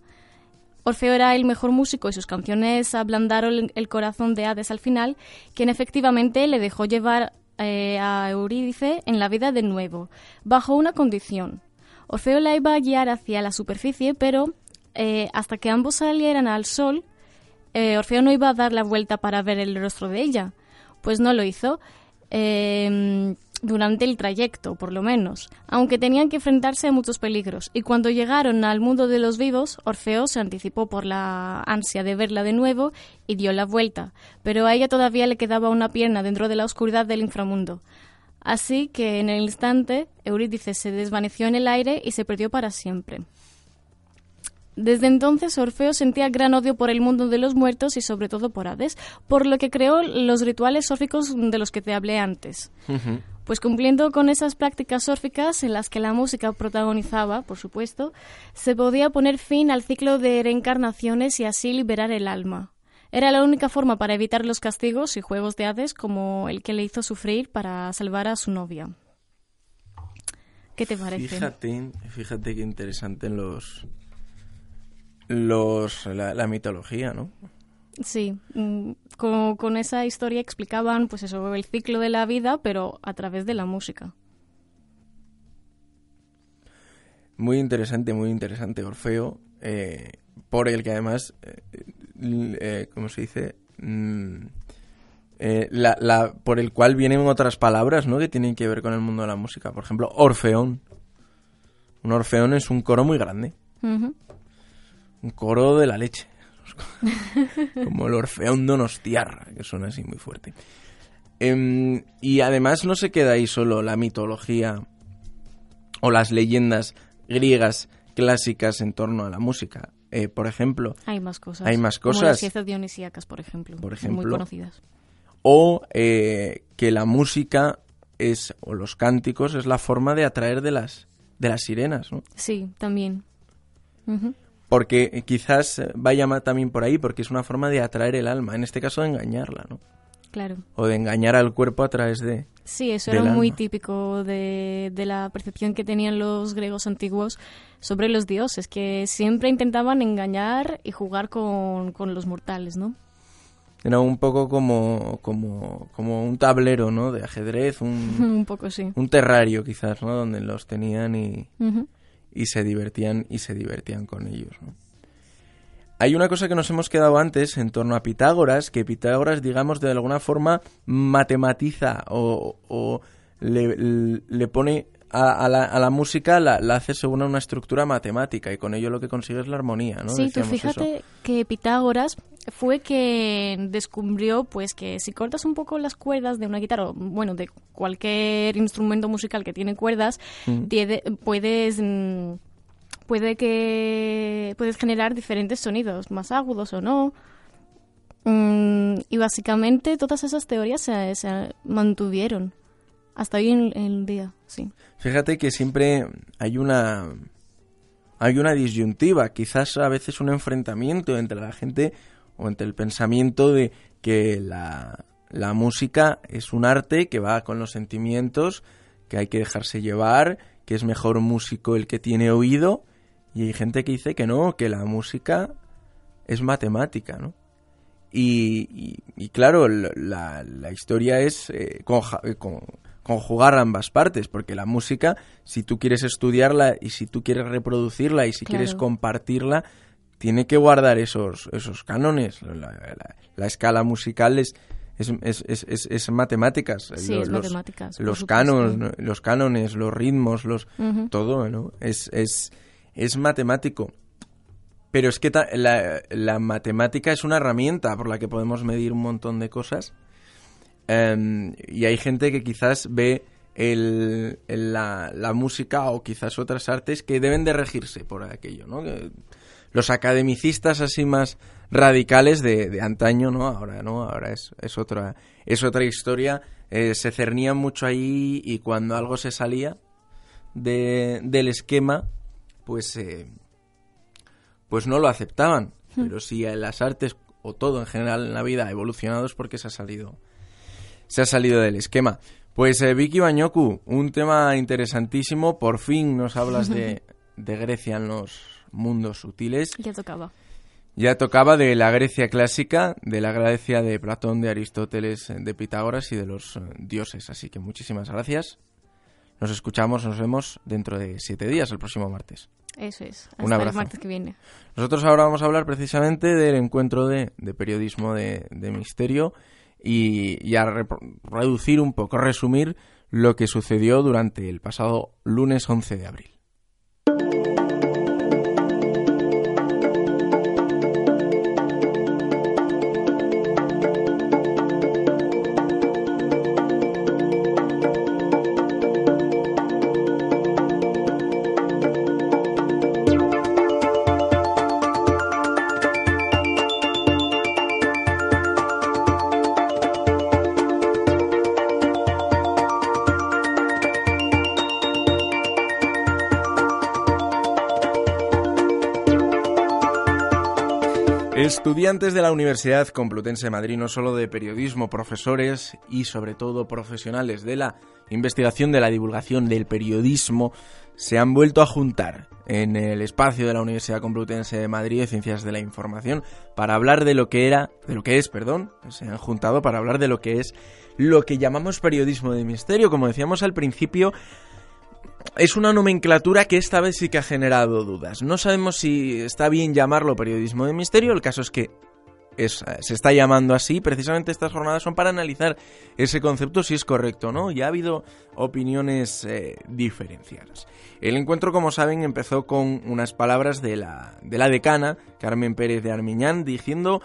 Orfeo era el mejor músico y sus canciones ablandaron el corazón de Hades al final, quien efectivamente le dejó llevar eh, a Eurídice en la vida de nuevo, bajo una condición. Orfeo la iba a guiar hacia la superficie, pero eh, hasta que ambos salieran al sol, eh, Orfeo no iba a dar la vuelta para ver el rostro de ella. Pues no lo hizo. Em, durante el trayecto, por lo menos, aunque tenían que enfrentarse a muchos peligros. Y cuando llegaron al mundo de los vivos, Orfeo se anticipó por la ansia de verla de nuevo y dio la vuelta, pero a ella todavía le quedaba una pierna dentro de la oscuridad del inframundo. Así que en el instante, Eurídice se desvaneció en el aire y se perdió para siempre. Desde entonces Orfeo sentía gran odio por el mundo de los muertos y sobre todo por Hades, por lo que creó los rituales órficos de los que te hablé antes. Pues cumpliendo con esas prácticas órficas en las que la música protagonizaba, por supuesto, se podía poner fin al ciclo de reencarnaciones y así liberar el alma. Era la única forma para evitar los castigos y juegos de Hades como el que le hizo sufrir para salvar a su novia. ¿Qué te parece? Fíjate, fíjate qué interesante los, los la, mitología, ¿no? Sí, mm, con, con, esa historia explicaban pues eso, el ciclo de la vida, pero a través de la música. Muy interesante, muy interesante. Orfeo, eh, por el que además, eh, eh, ¿cómo se dice? Mm, la, la, por el cual vienen otras palabras, ¿no? Que tienen que ver con el mundo de la música. Por ejemplo, Orfeón. Un Orfeón es un coro muy grande un coro de la leche. Como el Orfeón Donostiarra, que suena así muy fuerte. Em, y además no se queda ahí solo la mitología o las leyendas griegas clásicas en torno a la música. Eh, por ejemplo, hay más cosas. Hay más cosas. Como las fiestas dionisíacas, por ejemplo, por ejemplo muy conocidas. O eh, que la música es o los cánticos es la forma de atraer de las de las sirenas, ¿no? Sí, también porque quizás vaya también por ahí, porque es una forma de atraer el alma, en este caso de engañarla, ¿no? Claro. O de engañar al cuerpo a través de... Sí, eso era muy típico de, de, la percepción que tenían los griegos antiguos sobre los dioses, que siempre intentaban engañar y jugar con, con los mortales, ¿no? Era un poco como, como, como un tablero, ¿no? De ajedrez, un... un poco, sí. Un terrario, quizás, ¿no? Donde los tenían y y se divertían y se divertían con ellos. Hay una cosa que nos hemos quedado antes en torno a Pitágoras, que Pitágoras, digamos, de alguna forma matematiza o, le, pone a, la, música, la, hace según una estructura matemática y con ello lo que consigue es la armonía, ¿no? Sí, tú fíjate que Pitágoras fue que descubrió pues que si cortas un poco las cuerdas de una guitarra, o bueno, de cualquier instrumento musical que tiene cuerdas, mm. puedes mm, puede que puedes generar diferentes sonidos, más agudos o no. Mm, y básicamente todas esas teorías se, mantuvieron hasta hoy en, el día, sí. Fíjate que siempre hay una hay una disyuntiva, quizás a veces un enfrentamiento entre la gente o entre el pensamiento de que la, la música es un arte que va con los sentimientos, que hay que dejarse llevar, que es mejor músico el que tiene oído, y hay gente que dice que no, que la música es matemática, ¿no? Y, y, claro, la, la, historia es eh, eh, conjugar ambas partes, porque la música, si tú quieres estudiarla y si tú quieres reproducirla y si quieres compartirla, tiene que guardar esos, esos cánones. La, escala musical es, es, es, es, matemáticas. Sí, los, es matemáticas. Los, cánones, los cánones, los ritmos, los, todo, ¿no? Es, es, es matemático. pero es que la, la, matemática es una herramienta por la que podemos medir un montón de cosas. Em, y hay gente que quizás ve el, la, la, música o quizás otras artes que deben de regirse por aquello, ¿no? Los academicistas así más radicales de, de, antaño, ¿no? Ahora, ¿no? Ahora es, es otra, es otra historia. Eh, se cernían mucho ahí y cuando algo se salía de, del esquema, pues, eh, pues no lo aceptaban. Hmm. Pero si las artes o todo en general en la vida ha evolucionado es porque se ha salido, se ha salido del esquema. Pues eh, Vicky Bañoku, un tema interesantísimo. Por fin nos hablas de, de Grecia en los mundos sutiles. Ya tocaba. Ya tocaba de la Grecia clásica, de la Grecia de Platón, de Aristóteles, de Pitágoras y de los eh, dioses. Así que muchísimas gracias. Nos escuchamos, nos vemos dentro de siete días, el próximo martes. Eso es. Hasta Un abrazo. el martes que viene. Nosotros ahora vamos a hablar precisamente del encuentro de, periodismo de, misterio y, y a reducir un poco, resumir lo que sucedió durante el pasado lunes 11 de abril. Estudiantes de la Universidad Complutense de Madrid, no solo de periodismo, profesores y sobre todo profesionales de la investigación, de la divulgación del periodismo, se han vuelto a juntar en el espacio de la Universidad Complutense de Madrid de Ciencias de la Información para hablar de lo que era, de lo que es, perdón, se han juntado para hablar de lo que es lo que llamamos periodismo de misterio, como decíamos al principio, es una nomenclatura que esta vez sí que ha generado dudas. No sabemos si está bien llamarlo periodismo de misterio, el caso es que se está llamando así. Precisamente estas jornadas son para analizar ese concepto si es correcto o no. Ya ha habido opiniones eh, diferenciadas. El encuentro, como saben, empezó con unas palabras de la, de la decana, Carmen Pérez de Armiñán, diciendo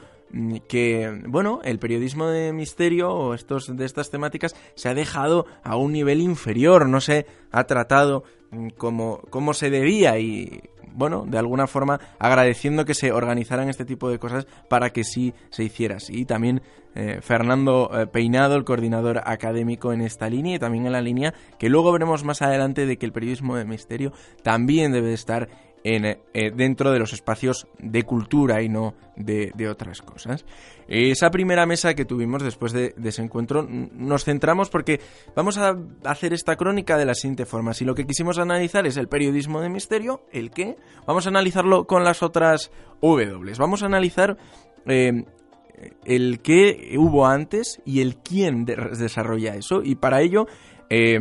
que, bueno, el periodismo de misterio o estos, de estas temáticas se ha dejado a un nivel inferior, no se ha tratado mm, como, como se debía y, bueno, de alguna forma agradeciendo que se organizaran este tipo de cosas para que sí se hiciera así. Y también eh, Fernando eh, Peinado, el coordinador académico en esta línea y también en la línea que luego veremos más adelante de que el periodismo de misterio también debe estar en, eh, dentro de los espacios de cultura y no de, otras cosas. Esa primera mesa que tuvimos después de, ese encuentro nos centramos porque vamos a hacer esta crónica de la siguiente forma. Si lo que quisimos analizar es el periodismo de misterio, ¿el qué? Vamos a analizarlo con las otras W. Vamos a analizar eh, el qué hubo antes y el quién desarrolla eso. Y para ello eh,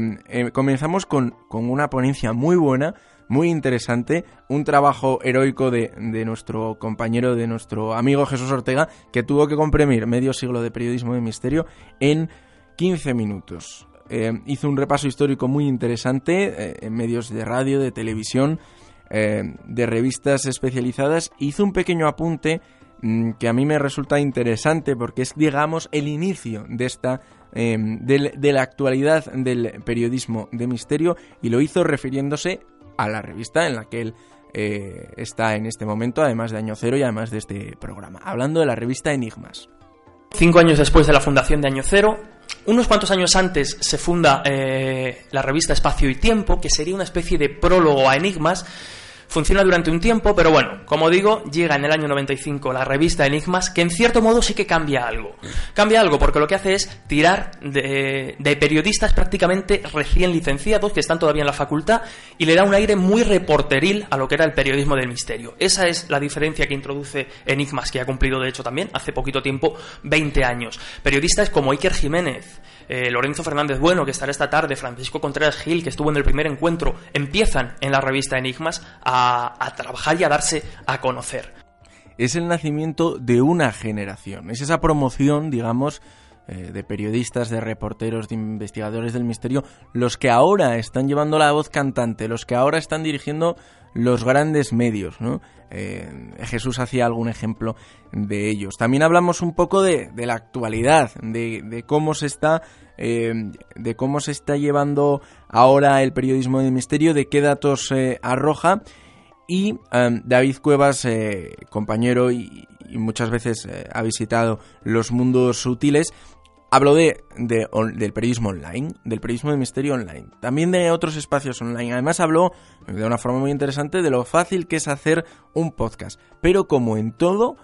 comenzamos con, con una ponencia muy buena muy interesante, un trabajo heroico de, nuestro compañero, de nuestro amigo Jesús Ortega, que tuvo que comprimir medio siglo de periodismo de misterio en 15 minutos. Eh, hizo un repaso histórico muy interesante eh, en medios de radio, de televisión, eh, de revistas especializadas. Hizo un pequeño apunte mm, que a mí me resulta interesante porque es, digamos, el inicio de esta de, de, la actualidad del periodismo de misterio y lo hizo refiriéndose a la revista en la que él eh, está en este momento, además de Año Cero y además de este programa. Hablando de la revista Enigmas. Cinco años después de la fundación de Año Cero, unos cuantos años antes se funda eh, la revista Espacio y Tiempo, que sería una especie de prólogo a Enigmas, Funciona durante un tiempo, pero bueno, como digo, llega en el año 95 la revista Enigmas, que en cierto modo sí que cambia algo. Cambia algo porque lo que hace es tirar de, periodistas prácticamente recién licenciados que están todavía en la facultad y le da un aire muy reporteril a lo que era el periodismo del misterio. Esa es la diferencia que introduce Enigmas, que ha cumplido de hecho también hace poquito tiempo 20 años. Periodistas como Iker Jiménez, eh, Lorenzo Fernández Bueno, que estará esta tarde, Francisco Contreras Gil, que estuvo en el primer encuentro, empiezan en la revista Enigmas a, trabajar y a darse a conocer. Es el nacimiento de una generación, es esa promoción, digamos, eh, de periodistas, de reporteros, de investigadores del misterio, los que ahora están llevando la voz cantante, los que ahora están dirigiendo los grandes medios, ¿no? Eh, Jesús hacía algún ejemplo de ellos. También hablamos un poco de, la actualidad, de, cómo se está, eh, de cómo se está llevando ahora el periodismo de misterio, de qué datos eh, arroja. Y David Cuevas, compañero y, y, muchas veces ha visitado los mundos sutiles, Hablo de, del periodismo online, del periodismo de misterio online, también de otros espacios online. Además habló de una forma muy interesante de lo fácil que es hacer un podcast. Pero como en todo,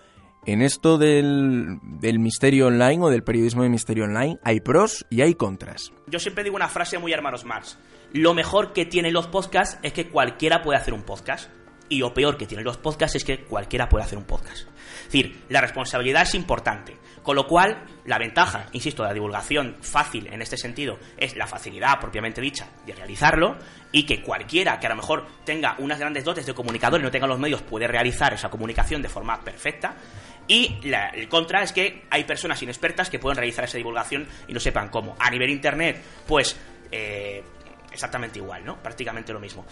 en esto del, del misterio online o del periodismo de misterio online, hay pros y hay contras. Yo siempre digo una frase muy hermanos Marx. Lo mejor que tienen los podcasts es que cualquiera puede hacer un podcast. Y lo peor que tienen los podcasts es que cualquiera puede hacer un podcast. Es decir, la responsabilidad es importante. Con lo cual, la ventaja, insisto, de la divulgación fácil en este sentido es la facilidad propiamente dicha de realizarlo y que cualquiera que a lo mejor tenga unas grandes dotes de comunicador y no tenga los medios puede realizar esa comunicación de forma perfecta. Y el contra es que hay personas inexpertas que pueden realizar esa divulgación y no sepan cómo. A nivel internet, pues eh, exactamente igual, ¿no? Prácticamente lo mismo.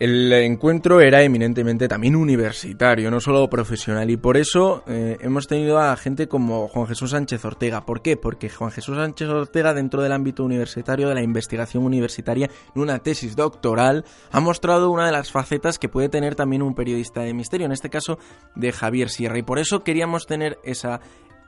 El encuentro era eminentemente también universitario, no solo profesional, y por eso eh, hemos tenido a gente como Juan Jesús Sánchez Ortega. ¿Por qué? Porque Juan Jesús Sánchez Ortega, dentro del ámbito universitario, de la investigación universitaria, en una tesis doctoral, ha mostrado una de las facetas que puede tener también un periodista de misterio, en este caso de Javier Sierra, y por eso queríamos tener esa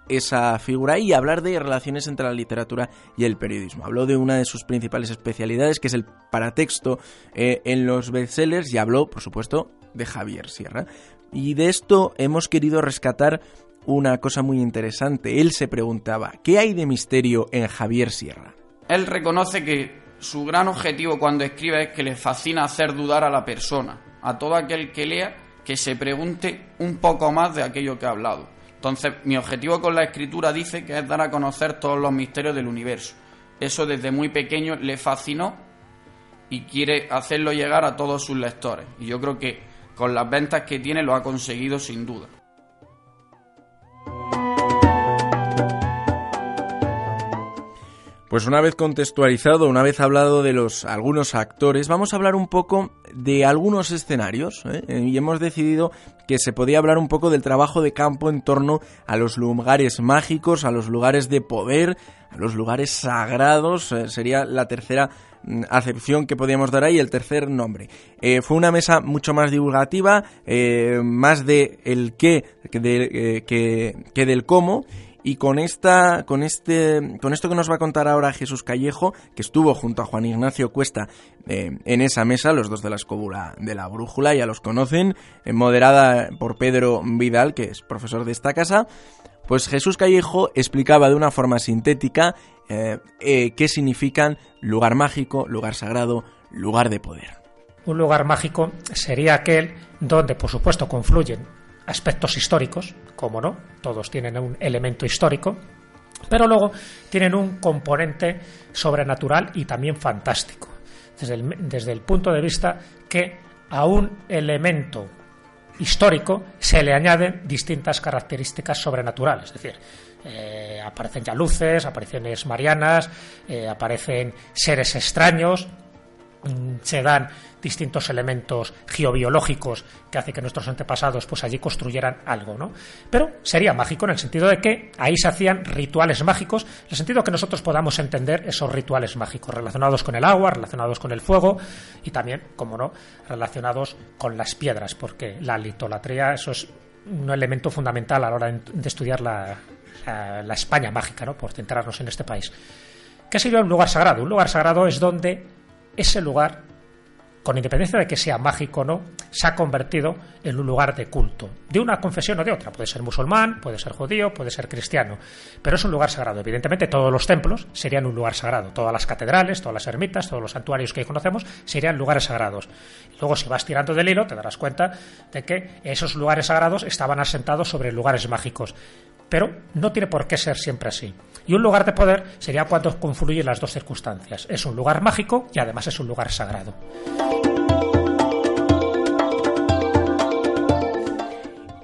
esa figura y hablar de relaciones entre la literatura y el periodismo. Habló de una de sus principales especialidades, que es el paratexto eh, en los bestsellers, y habló, por supuesto, de Javier Sierra. Y de esto hemos querido rescatar una cosa muy interesante. Él se preguntaba, ¿qué hay de misterio en Javier Sierra? Él reconoce que su gran objetivo cuando escribe es que le fascina hacer dudar a la persona, a todo aquel que lea, que se pregunte un poco más de aquello que ha hablado. Entonces, mi objetivo con la escritura dice que es dar a conocer todos los misterios del universo. Eso desde muy pequeño le fascinó y quiere hacerlo llegar a todos sus lectores. Y yo creo que con las ventas que tiene lo ha conseguido sin duda. Pues una vez contextualizado, una vez hablado de los algunos actores, vamos a hablar un poco de algunos escenarios ¿eh? Eh, y hemos decidido que se podía hablar un poco del trabajo de campo en torno a los lugares mágicos, a los lugares de poder, a los lugares sagrados, eh, sería la tercera mm, acepción que podíamos dar ahí, el tercer nombre. fue una mesa mucho más divulgativa, más de el qué que, que del cómo y con esta, con este, con esto que nos va a contar ahora Jesús Callejo, que estuvo junto a Juan Ignacio Cuesta eh, en esa mesa, los dos de la escóbula de la brújula, ya los conocen, eh, moderada por Pedro Vidal, que es profesor de esta casa, pues Jesús Callejo explicaba de una forma sintética eh, qué significan lugar mágico, lugar sagrado, lugar de poder. Un lugar mágico sería aquel donde, por supuesto, confluyen aspectos históricos, como no, todos tienen un elemento histórico, pero luego tienen un componente sobrenatural y también fantástico, desde el, desde el punto de vista que a un elemento histórico se le añaden distintas características sobrenaturales, es decir, eh, aparecen ya luces, apariciones marianas, eh, aparecen seres extraños, se dan distintos elementos geobiológicos que hace que nuestros antepasados pues allí construyeran algo, ¿no? Pero sería mágico en el sentido de que ahí se hacían rituales mágicos, en el sentido que nosotros podamos entender esos rituales mágicos relacionados con el agua, relacionados con el fuego y también, como no, relacionados con las piedras, porque la litolatría eso es un elemento fundamental a la hora de estudiar la, la, España mágica, ¿no? Por centrarnos en este país. ¿Qué sería un lugar sagrado? Un lugar sagrado es donde ese lugar con independencia de que sea mágico o no, se ha convertido en un lugar de culto, de una confesión o de otra. Puede ser musulmán, puede ser judío, puede ser cristiano, pero es un lugar sagrado. Evidentemente todos los templos serían un lugar sagrado, todas las catedrales, todas las ermitas, todos los santuarios que conocemos serían lugares sagrados. luego si vas tirando del hilo te darás cuenta de que esos lugares sagrados estaban asentados sobre lugares mágicos. Pero no tiene por qué ser siempre así. Y un lugar de poder sería cuando confluyen las dos circunstancias. Es un lugar mágico y además es un lugar sagrado.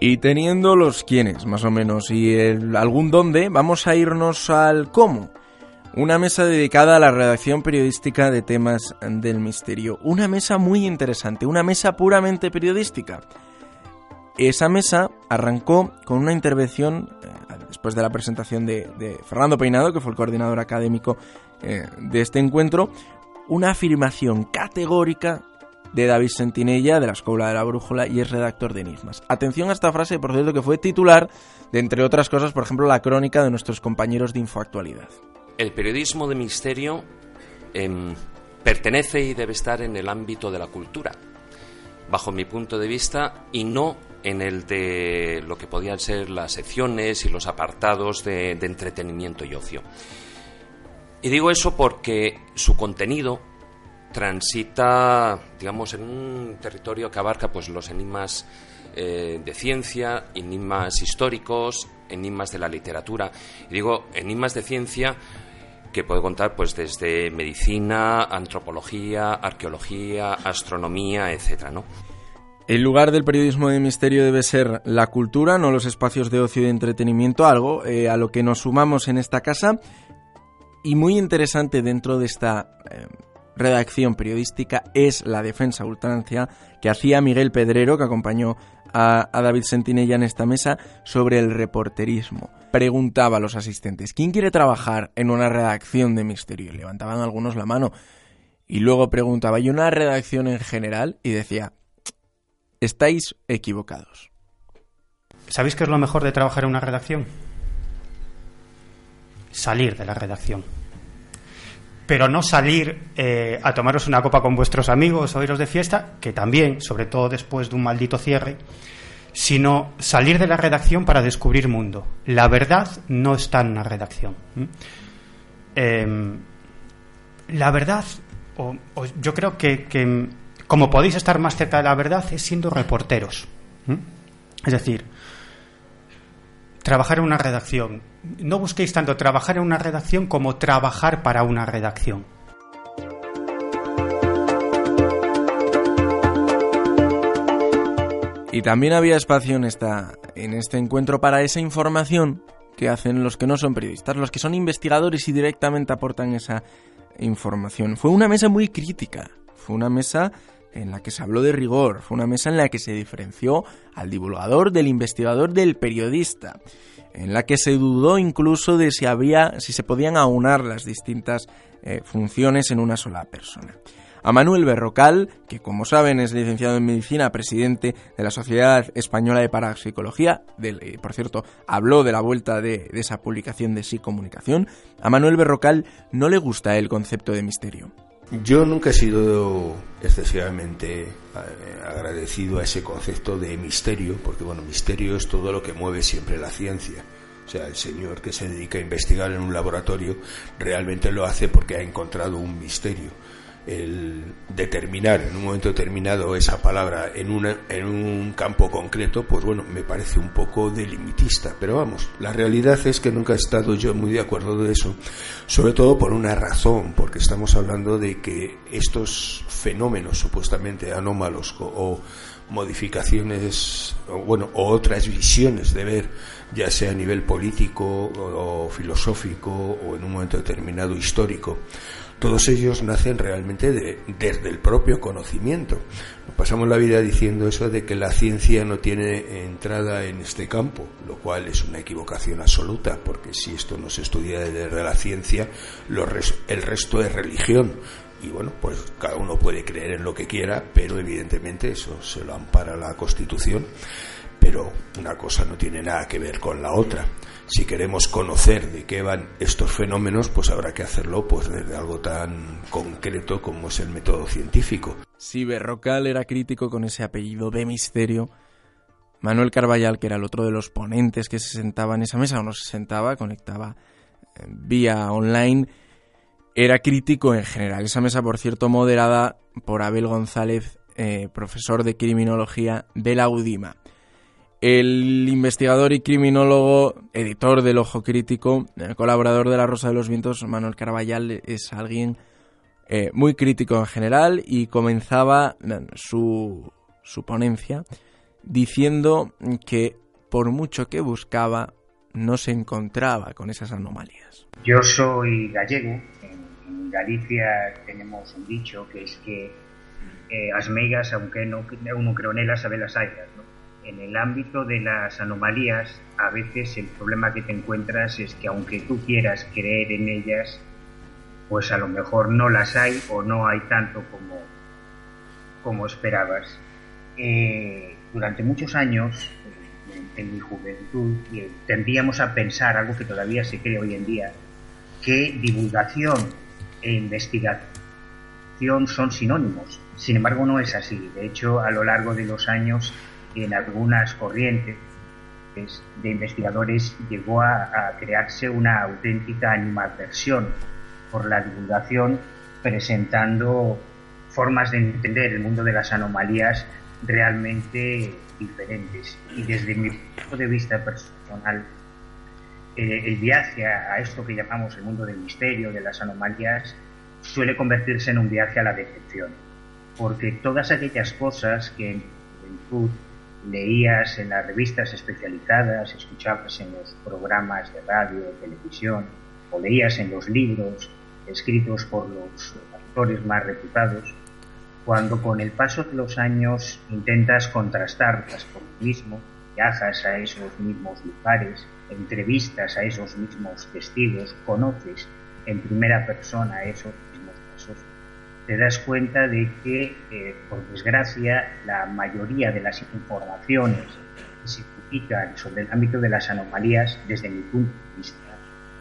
Y teniendo los quiénes, más o menos, y algún dónde, vamos a irnos al cómo. Una mesa dedicada a la redacción periodística de temas del misterio. Una mesa muy interesante, una mesa puramente periodística. Esa mesa arrancó con una intervención, eh, después de la presentación de, Fernando Peinado, que fue el coordinador académico eh, de este encuentro, una afirmación categórica de David Sentinella, de la Escuela de la Brújula, y es redactor de Enigmas. Atención a esta frase, por cierto, que fue titular de, entre otras cosas, por ejemplo, la crónica de nuestros compañeros de Infoactualidad. El periodismo de misterio eh, pertenece y debe estar en el ámbito de la cultura, bajo mi punto de vista, y no en el de lo que podían ser las secciones y los apartados de, entretenimiento y ocio. Y digo eso porque su contenido transita, digamos, en un territorio que abarca pues los enigmas eh, de ciencia, enigmas históricos, enigmas de la literatura. Y digo enigmas de ciencia que puede contar pues desde medicina, antropología, arqueología, astronomía, etcétera, ¿no? El lugar del periodismo de misterio debe ser la cultura, no los espacios de ocio y de entretenimiento, algo eh, a lo que nos sumamos en esta casa. Y muy interesante dentro de esta eh, redacción periodística es la defensa ultrancia que hacía Miguel Pedrero, que acompañó a, a, David Sentinella en esta mesa, sobre el reporterismo. Preguntaba a los asistentes, ¿quién quiere trabajar en una redacción de misterio? Y levantaban algunos la mano. Y luego preguntaba, ¿y una redacción en general? Y decía, estáis equivocados. ¿Sabéis qué es lo mejor de trabajar en una redacción? Salir de la redacción pero no salir eh, a tomaros una copa con vuestros amigos o iros de fiesta, que también, sobre todo después de un maldito cierre, sino salir de la redacción para descubrir mundo. La verdad no está en una redacción. Eh, la verdad, o, yo creo que, como podéis estar más cerca de la verdad, es siendo reporteros. Es decir, trabajar en una redacción. No busquéis tanto trabajar en una redacción como trabajar para una redacción. Y también había espacio en, esta, en este encuentro para esa información que hacen los que no son periodistas, los que son investigadores y directamente aportan esa información. Fue una mesa muy crítica, fue una mesa en la que se habló de rigor, fue una mesa en la que se diferenció al divulgador del investigador del periodista, en la que se dudó incluso de si había si se podían aunar las distintas eh, funciones en una sola persona. A Manuel Berrocal, que como saben es licenciado en medicina, presidente de la Sociedad Española de Parapsicología, del, eh, por cierto, habló de la vuelta de, de esa publicación de Sí Comunicación, a Manuel Berrocal no le gusta el concepto de misterio. Yo nunca he sido excesivamente eh, agradecido a ese concepto de misterio, porque bueno, misterio es todo lo que mueve siempre la ciencia. O sea, el señor que se dedica a investigar en un laboratorio realmente lo hace porque ha encontrado un misterio. El determinar en un momento determinado esa palabra en, una, en un campo concreto, pues bueno, me parece un poco delimitista. Pero vamos, la realidad es que nunca he estado yo muy de acuerdo de eso, sobre todo por una razón, porque estamos hablando de que estos fenómenos supuestamente anómalos o, modificaciones, o, bueno, o otras visiones de ver, ya sea a nivel político o, filosófico o en un momento determinado histórico, todos ellos nacen realmente de, desde el propio conocimiento. Pasamos la vida diciendo eso de que la ciencia no tiene entrada en este campo, lo cual es una equivocación absoluta, porque si esto no se estudia desde la ciencia, res, el resto es religión. Y bueno, pues cada uno puede creer en lo que quiera, pero evidentemente eso se lo ampara la Constitución. Pero una cosa no tiene nada que ver con la otra si queremos conocer de qué van estos fenómenos, pues habrá que hacerlo pues desde algo tan concreto como es el método científico. Si Berrocal era crítico con ese apellido de misterio, Manuel Carballal, que era el otro de los ponentes que se sentaba en esa mesa o no se sentaba, conectaba eh, vía online, era crítico en general. Esa mesa, por cierto, moderada por Abel González, eh, profesor de criminología de la UDIMA. El investigador y criminólogo, editor del Ojo Crítico, colaborador de La Rosa de los Vientos, Manuel Caraballal, es alguien eh, muy crítico en general y comenzaba su, su ponencia diciendo que por mucho que buscaba, no se encontraba con esas anomalías. Yo soy gallego. En Galicia tenemos un dicho que es que eh, as meigas, aunque no, uno creo nelas, sabe las hayas. ¿no? En el ámbito de las anomalías, a veces el problema que te encuentras es que aunque tú quieras creer en ellas, pues a lo mejor no las hay o no hay tanto como, como esperabas. Eh, durante muchos años, en, mi juventud, eh, tendíamos a pensar algo que todavía se cree hoy en día, que divulgación e investigación son sinónimos. Sin embargo, no es así. De hecho, a lo largo de los años, en algunas corrientes de investigadores llegó a, a crearse una auténtica animadversión por la divulgación, presentando formas de entender el mundo de las anomalías realmente diferentes. Y desde mi punto de vista personal, eh, el viaje a, esto que llamamos el mundo del misterio, de las anomalías, suele convertirse en un viaje a la decepción. Porque todas aquellas cosas que en juventud leías en las revistas especializadas, escuchabas en los programas de radio, televisión, o leías en los libros escritos por los autores más reputados, cuando con el paso de los años intentas contrastarlas por ti mismo, viajas a esos mismos lugares, entrevistas a esos mismos testigos, conoces en primera persona esos mismos casos, te das cuenta de que, eh, por desgracia, la mayoría de las informaciones que se publican sobre el ámbito de las anomalías, desde mi punto de vista,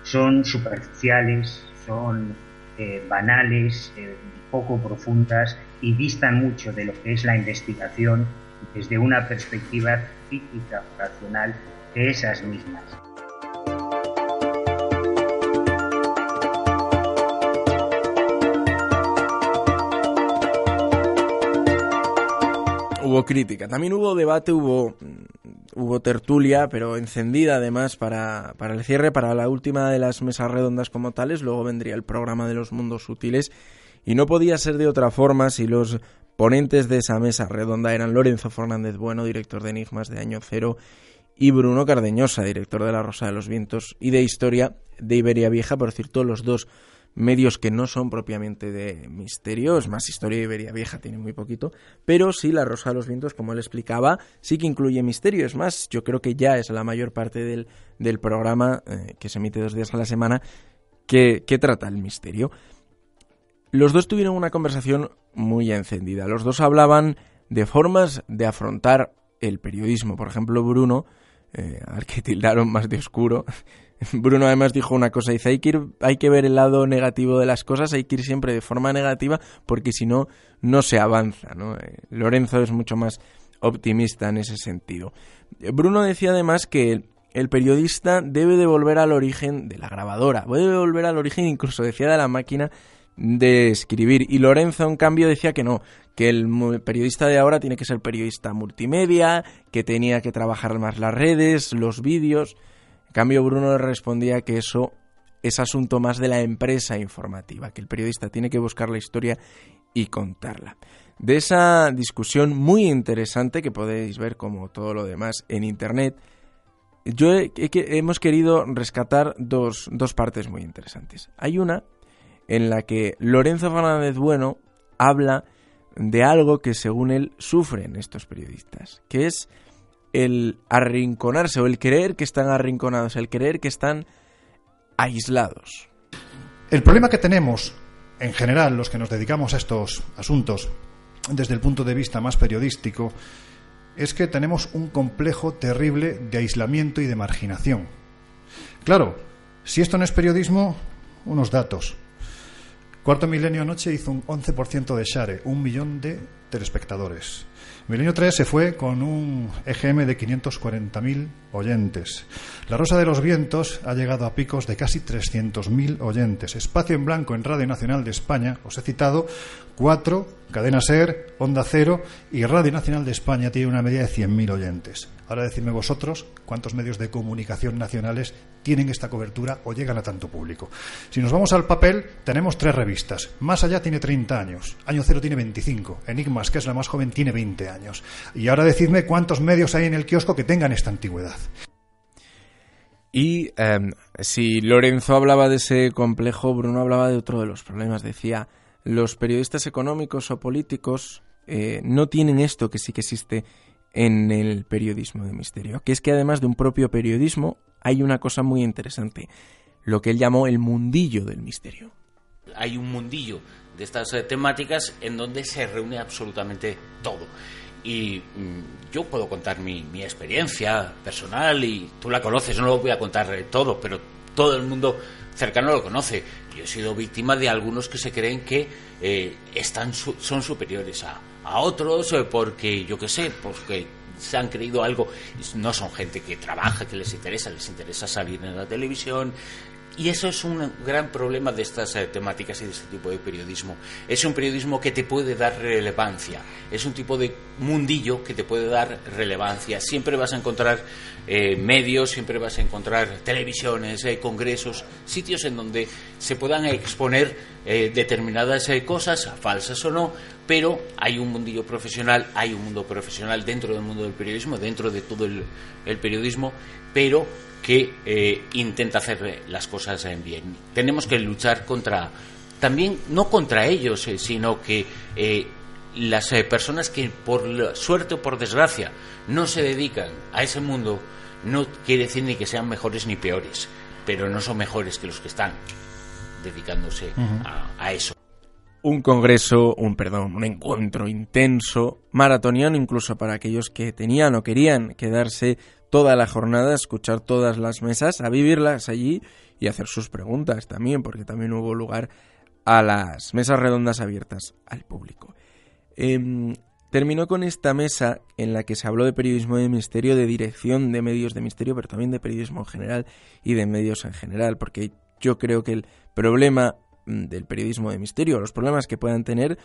son superficiales, son eh, banales, eh, poco profundas y distan mucho de lo que es la investigación desde una perspectiva crítica racional esas mismas. Hubo crítica, también hubo debate, hubo, mm, hubo tertulia, pero encendida además para, para el cierre, para la última de las mesas redondas como tales. Luego vendría el programa de los mundos sutiles y no podía ser de otra forma si los ponentes de esa mesa redonda eran Lorenzo Fernández Bueno, director de Enigmas de Año Cero, y Bruno Cardeñosa, director de La Rosa de los Vientos y de Historia de Iberia Vieja, por cierto, los dos medios que no son propiamente de misterio, es más, Historia de Iberia Vieja tiene muy poquito, pero sí La Rosa de los Vientos, como él explicaba, sí que incluye misterio, es más, yo creo que ya es la mayor parte del, del programa, eh, que se emite dos días a la semana, que, que trata el misterio. Los dos tuvieron una conversación muy encendida. Los dos hablaban de formas de afrontar el periodismo. Por ejemplo, Bruno, eh, al que tildaron más de oscuro, Bruno además dijo una cosa, dice, hay que, ir, hay que ver el lado negativo de las cosas, hay que ir siempre de forma negativa, porque si no, no se avanza. Eh, Lorenzo es mucho más optimista en ese sentido. Bruno decía además que el periodista debe de volver al origen de la grabadora, debe volver al origen incluso decía de la máquina de escribir. Y Lorenzo, en cambio, decía que no, que el periodista de ahora tiene que ser periodista multimedia, que tenía que trabajar más las redes, los vídeos. En cambio, Bruno le respondía que eso es asunto más de la empresa informativa, que el periodista tiene que buscar la historia y contarla. De esa discusión muy interesante que podéis ver como todo lo demás en Internet, yo hemos querido rescatar dos, dos partes muy interesantes. Hay una en la que Lorenzo Fernández Bueno habla de algo que según él sufren estos periodistas, que es el arrinconarse o el creer que están arrinconados, el creer que están aislados. El problema que tenemos, en general, los que nos dedicamos a estos asuntos, desde el punto de vista más periodístico, es que tenemos un complejo terrible de aislamiento y de marginación. Claro, si esto no es periodismo, unos datos. Cuarto Milenio anoche hizo un 11% de share, un millón de telespectadores. Milenio 3 se fue con un EGM de 540.000 oyentes. La Rosa de los Vientos ha llegado a picos de casi 300.000 oyentes. Espacio en Blanco en Radio Nacional de España, os he citado, cuatro, Cadena Ser, Onda Cero y Radio Nacional de España tiene una media de 100.000 oyentes. Ahora decidme vosotros cuántos medios de comunicación nacionales tienen esta cobertura o llegan a tanto público. Si nos vamos al papel, tenemos tres revistas. Más allá tiene 30 años. Año Cero tiene 25. Enigmas, que es la más joven, tiene 20 20 años. Y ahora decidme cuántos medios hay en el kiosco que tengan esta antigüedad. Y em, si Lorenzo hablaba de ese complejo, Bruno hablaba de otro de los problemas. Decía, los periodistas económicos o políticos eh, no tienen esto que sí que existe en el periodismo de misterio, que es que además de un propio periodismo hay una cosa muy interesante, lo que él llamó el mundillo del misterio. Hay un mundillo de estas eh, temáticas en donde se reúne absolutamente todo. Y mm, yo puedo contar mi, experiencia personal y tú la conoces, no lo voy a contar eh, todo, pero todo el mundo cercano lo conoce. Yo he sido víctima de algunos que se creen que eh, están son superiores a, a otros eh, porque, yo qué sé, porque se han creído algo. No son gente que trabaja, que les interesa, les interesa salir en la televisión, y eso es un gran problema de estas eh, temáticas y de este tipo de periodismo. Es un periodismo que te puede dar relevancia, es un tipo de mundillo que te puede dar relevancia. Siempre vas a encontrar eh, medios, siempre vas a encontrar televisiones, eh, congresos, sitios en donde se puedan exponer determinadas cosas, falsas o no, pero hay un mundillo profesional, hay un mundo profesional dentro del mundo del periodismo, dentro de todo el periodismo, pero que eh, intenta hacer las cosas bien. Tenemos que luchar contra, también no contra ellos, eh, sino que eh, las personas que por suerte o por desgracia no se dedican a ese mundo, no quiere decir ni que sean mejores ni peores, pero no son mejores que los que están dedicándose a, eso un congreso, un perdón, un encuentro intenso, maratoniano incluso para aquellos que tenían o querían quedarse toda la jornada, escuchar todas las mesas, a vivirlas allí y hacer sus preguntas también, porque también hubo lugar a las mesas redondas abiertas al público. Em, terminó con esta mesa en la que se habló de periodismo de misterio, de dirección de medios de misterio, pero también de periodismo en general y de medios en general, porque yo creo que el problema mm, del periodismo de misterio, los problemas que puedan tener,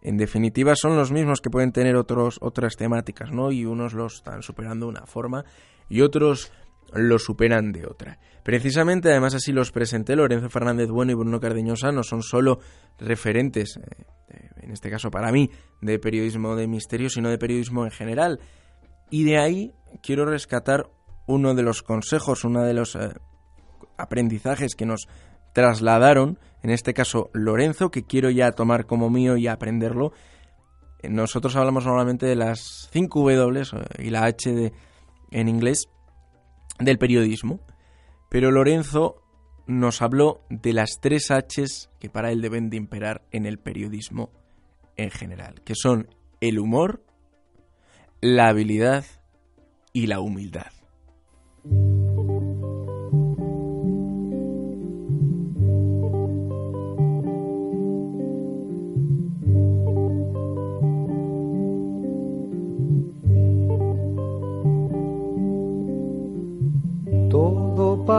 en definitiva son los mismos que pueden tener otros, otras temáticas, ¿no? Y unos los están superando de una forma y otros lo superan de otra. Precisamente, además así los presenté, Lorenzo Fernández Bueno y Bruno Cardeñosa no son solo referentes, eh, en este caso para mí, de periodismo de misterio, sino de periodismo en general. Y de ahí quiero rescatar uno de los consejos, uno de los eh, aprendizajes que nos trasladaron, en este caso Lorenzo, que quiero ya tomar como mío y aprenderlo. Nosotros hablamos normalmente de las 5 W eh, y la H de, en inglés del periodismo, pero Lorenzo nos habló de las tres Hs que para él deben de imperar en el periodismo en general, que son el humor, la habilidad y la humildad.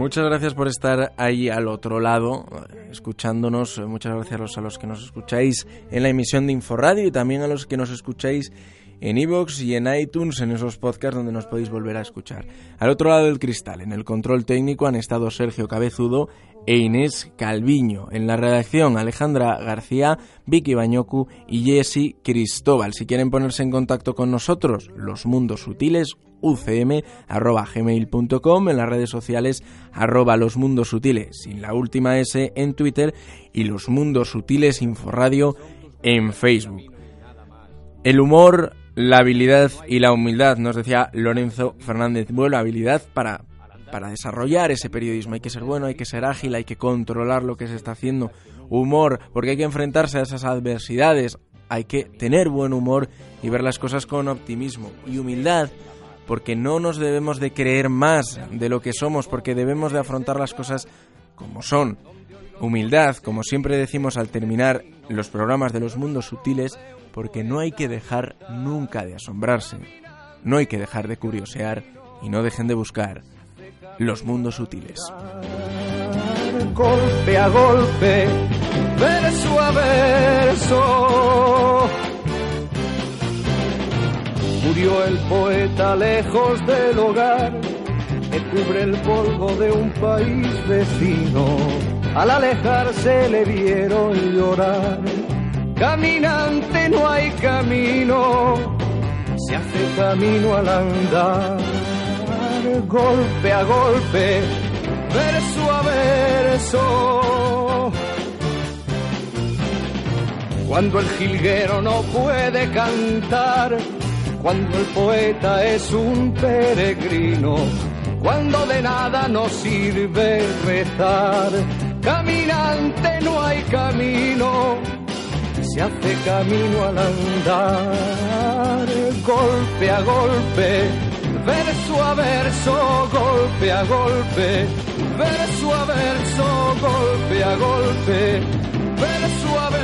muchas gracias por estar ahí al otro lado, escuchándonos. Muchas gracias a los que nos escucháis en la emisión de Inforadio y también a los que nos escucháis en iVoox y en iTunes, en esos podcasts donde nos podéis volver a escuchar. Al otro lado del cristal, en el control técnico, han estado Sergio Cabezudo e Inés Calviño. En la redacción, Alejandra García, Vicky Bañocu y Jessy Cristóbal. Si quieren ponerse en contacto con nosotros, los mundos sutiles, ucm.gmail.com, en las redes sociales, arroba los mundos sutiles, sin la última S en Twitter y los mundos sutiles Inforadio en Facebook. El humor, la habilidad y la humildad, nos decía Lorenzo Fernández Bueno, habilidad para para desarrollar ese periodismo. Hay que ser bueno, hay que ser ágil, hay que controlar lo que se está haciendo. Humor, porque hay que enfrentarse a esas adversidades. Hay que tener buen humor y ver las cosas con optimismo. Y humildad, porque no nos debemos de creer más de lo que somos, porque debemos de afrontar las cosas como son. Humildad, como siempre decimos al terminar los programas de los mundos sutiles, porque no hay que dejar nunca de asombrarse, no hay que dejar de curiosear y no dejen de buscar los mundos sutiles. golpe a golpe, verso a verso. Murió el poeta lejos del hogar, que cubre el polvo de un país vecino. Al alejarse le vieron llorar. Caminante no hay camino, se hace camino al andar, golpe a golpe verso a verso. Cuando el jilguero no puede cantar, cuando el poeta es un peregrino, cuando de nada nos sirve rezar. Caminante no hay camino, se hace camino al andar, golpe a golpe, verso a verso, golpe a golpe, verso a verso, golpe a golpe, verso a verso.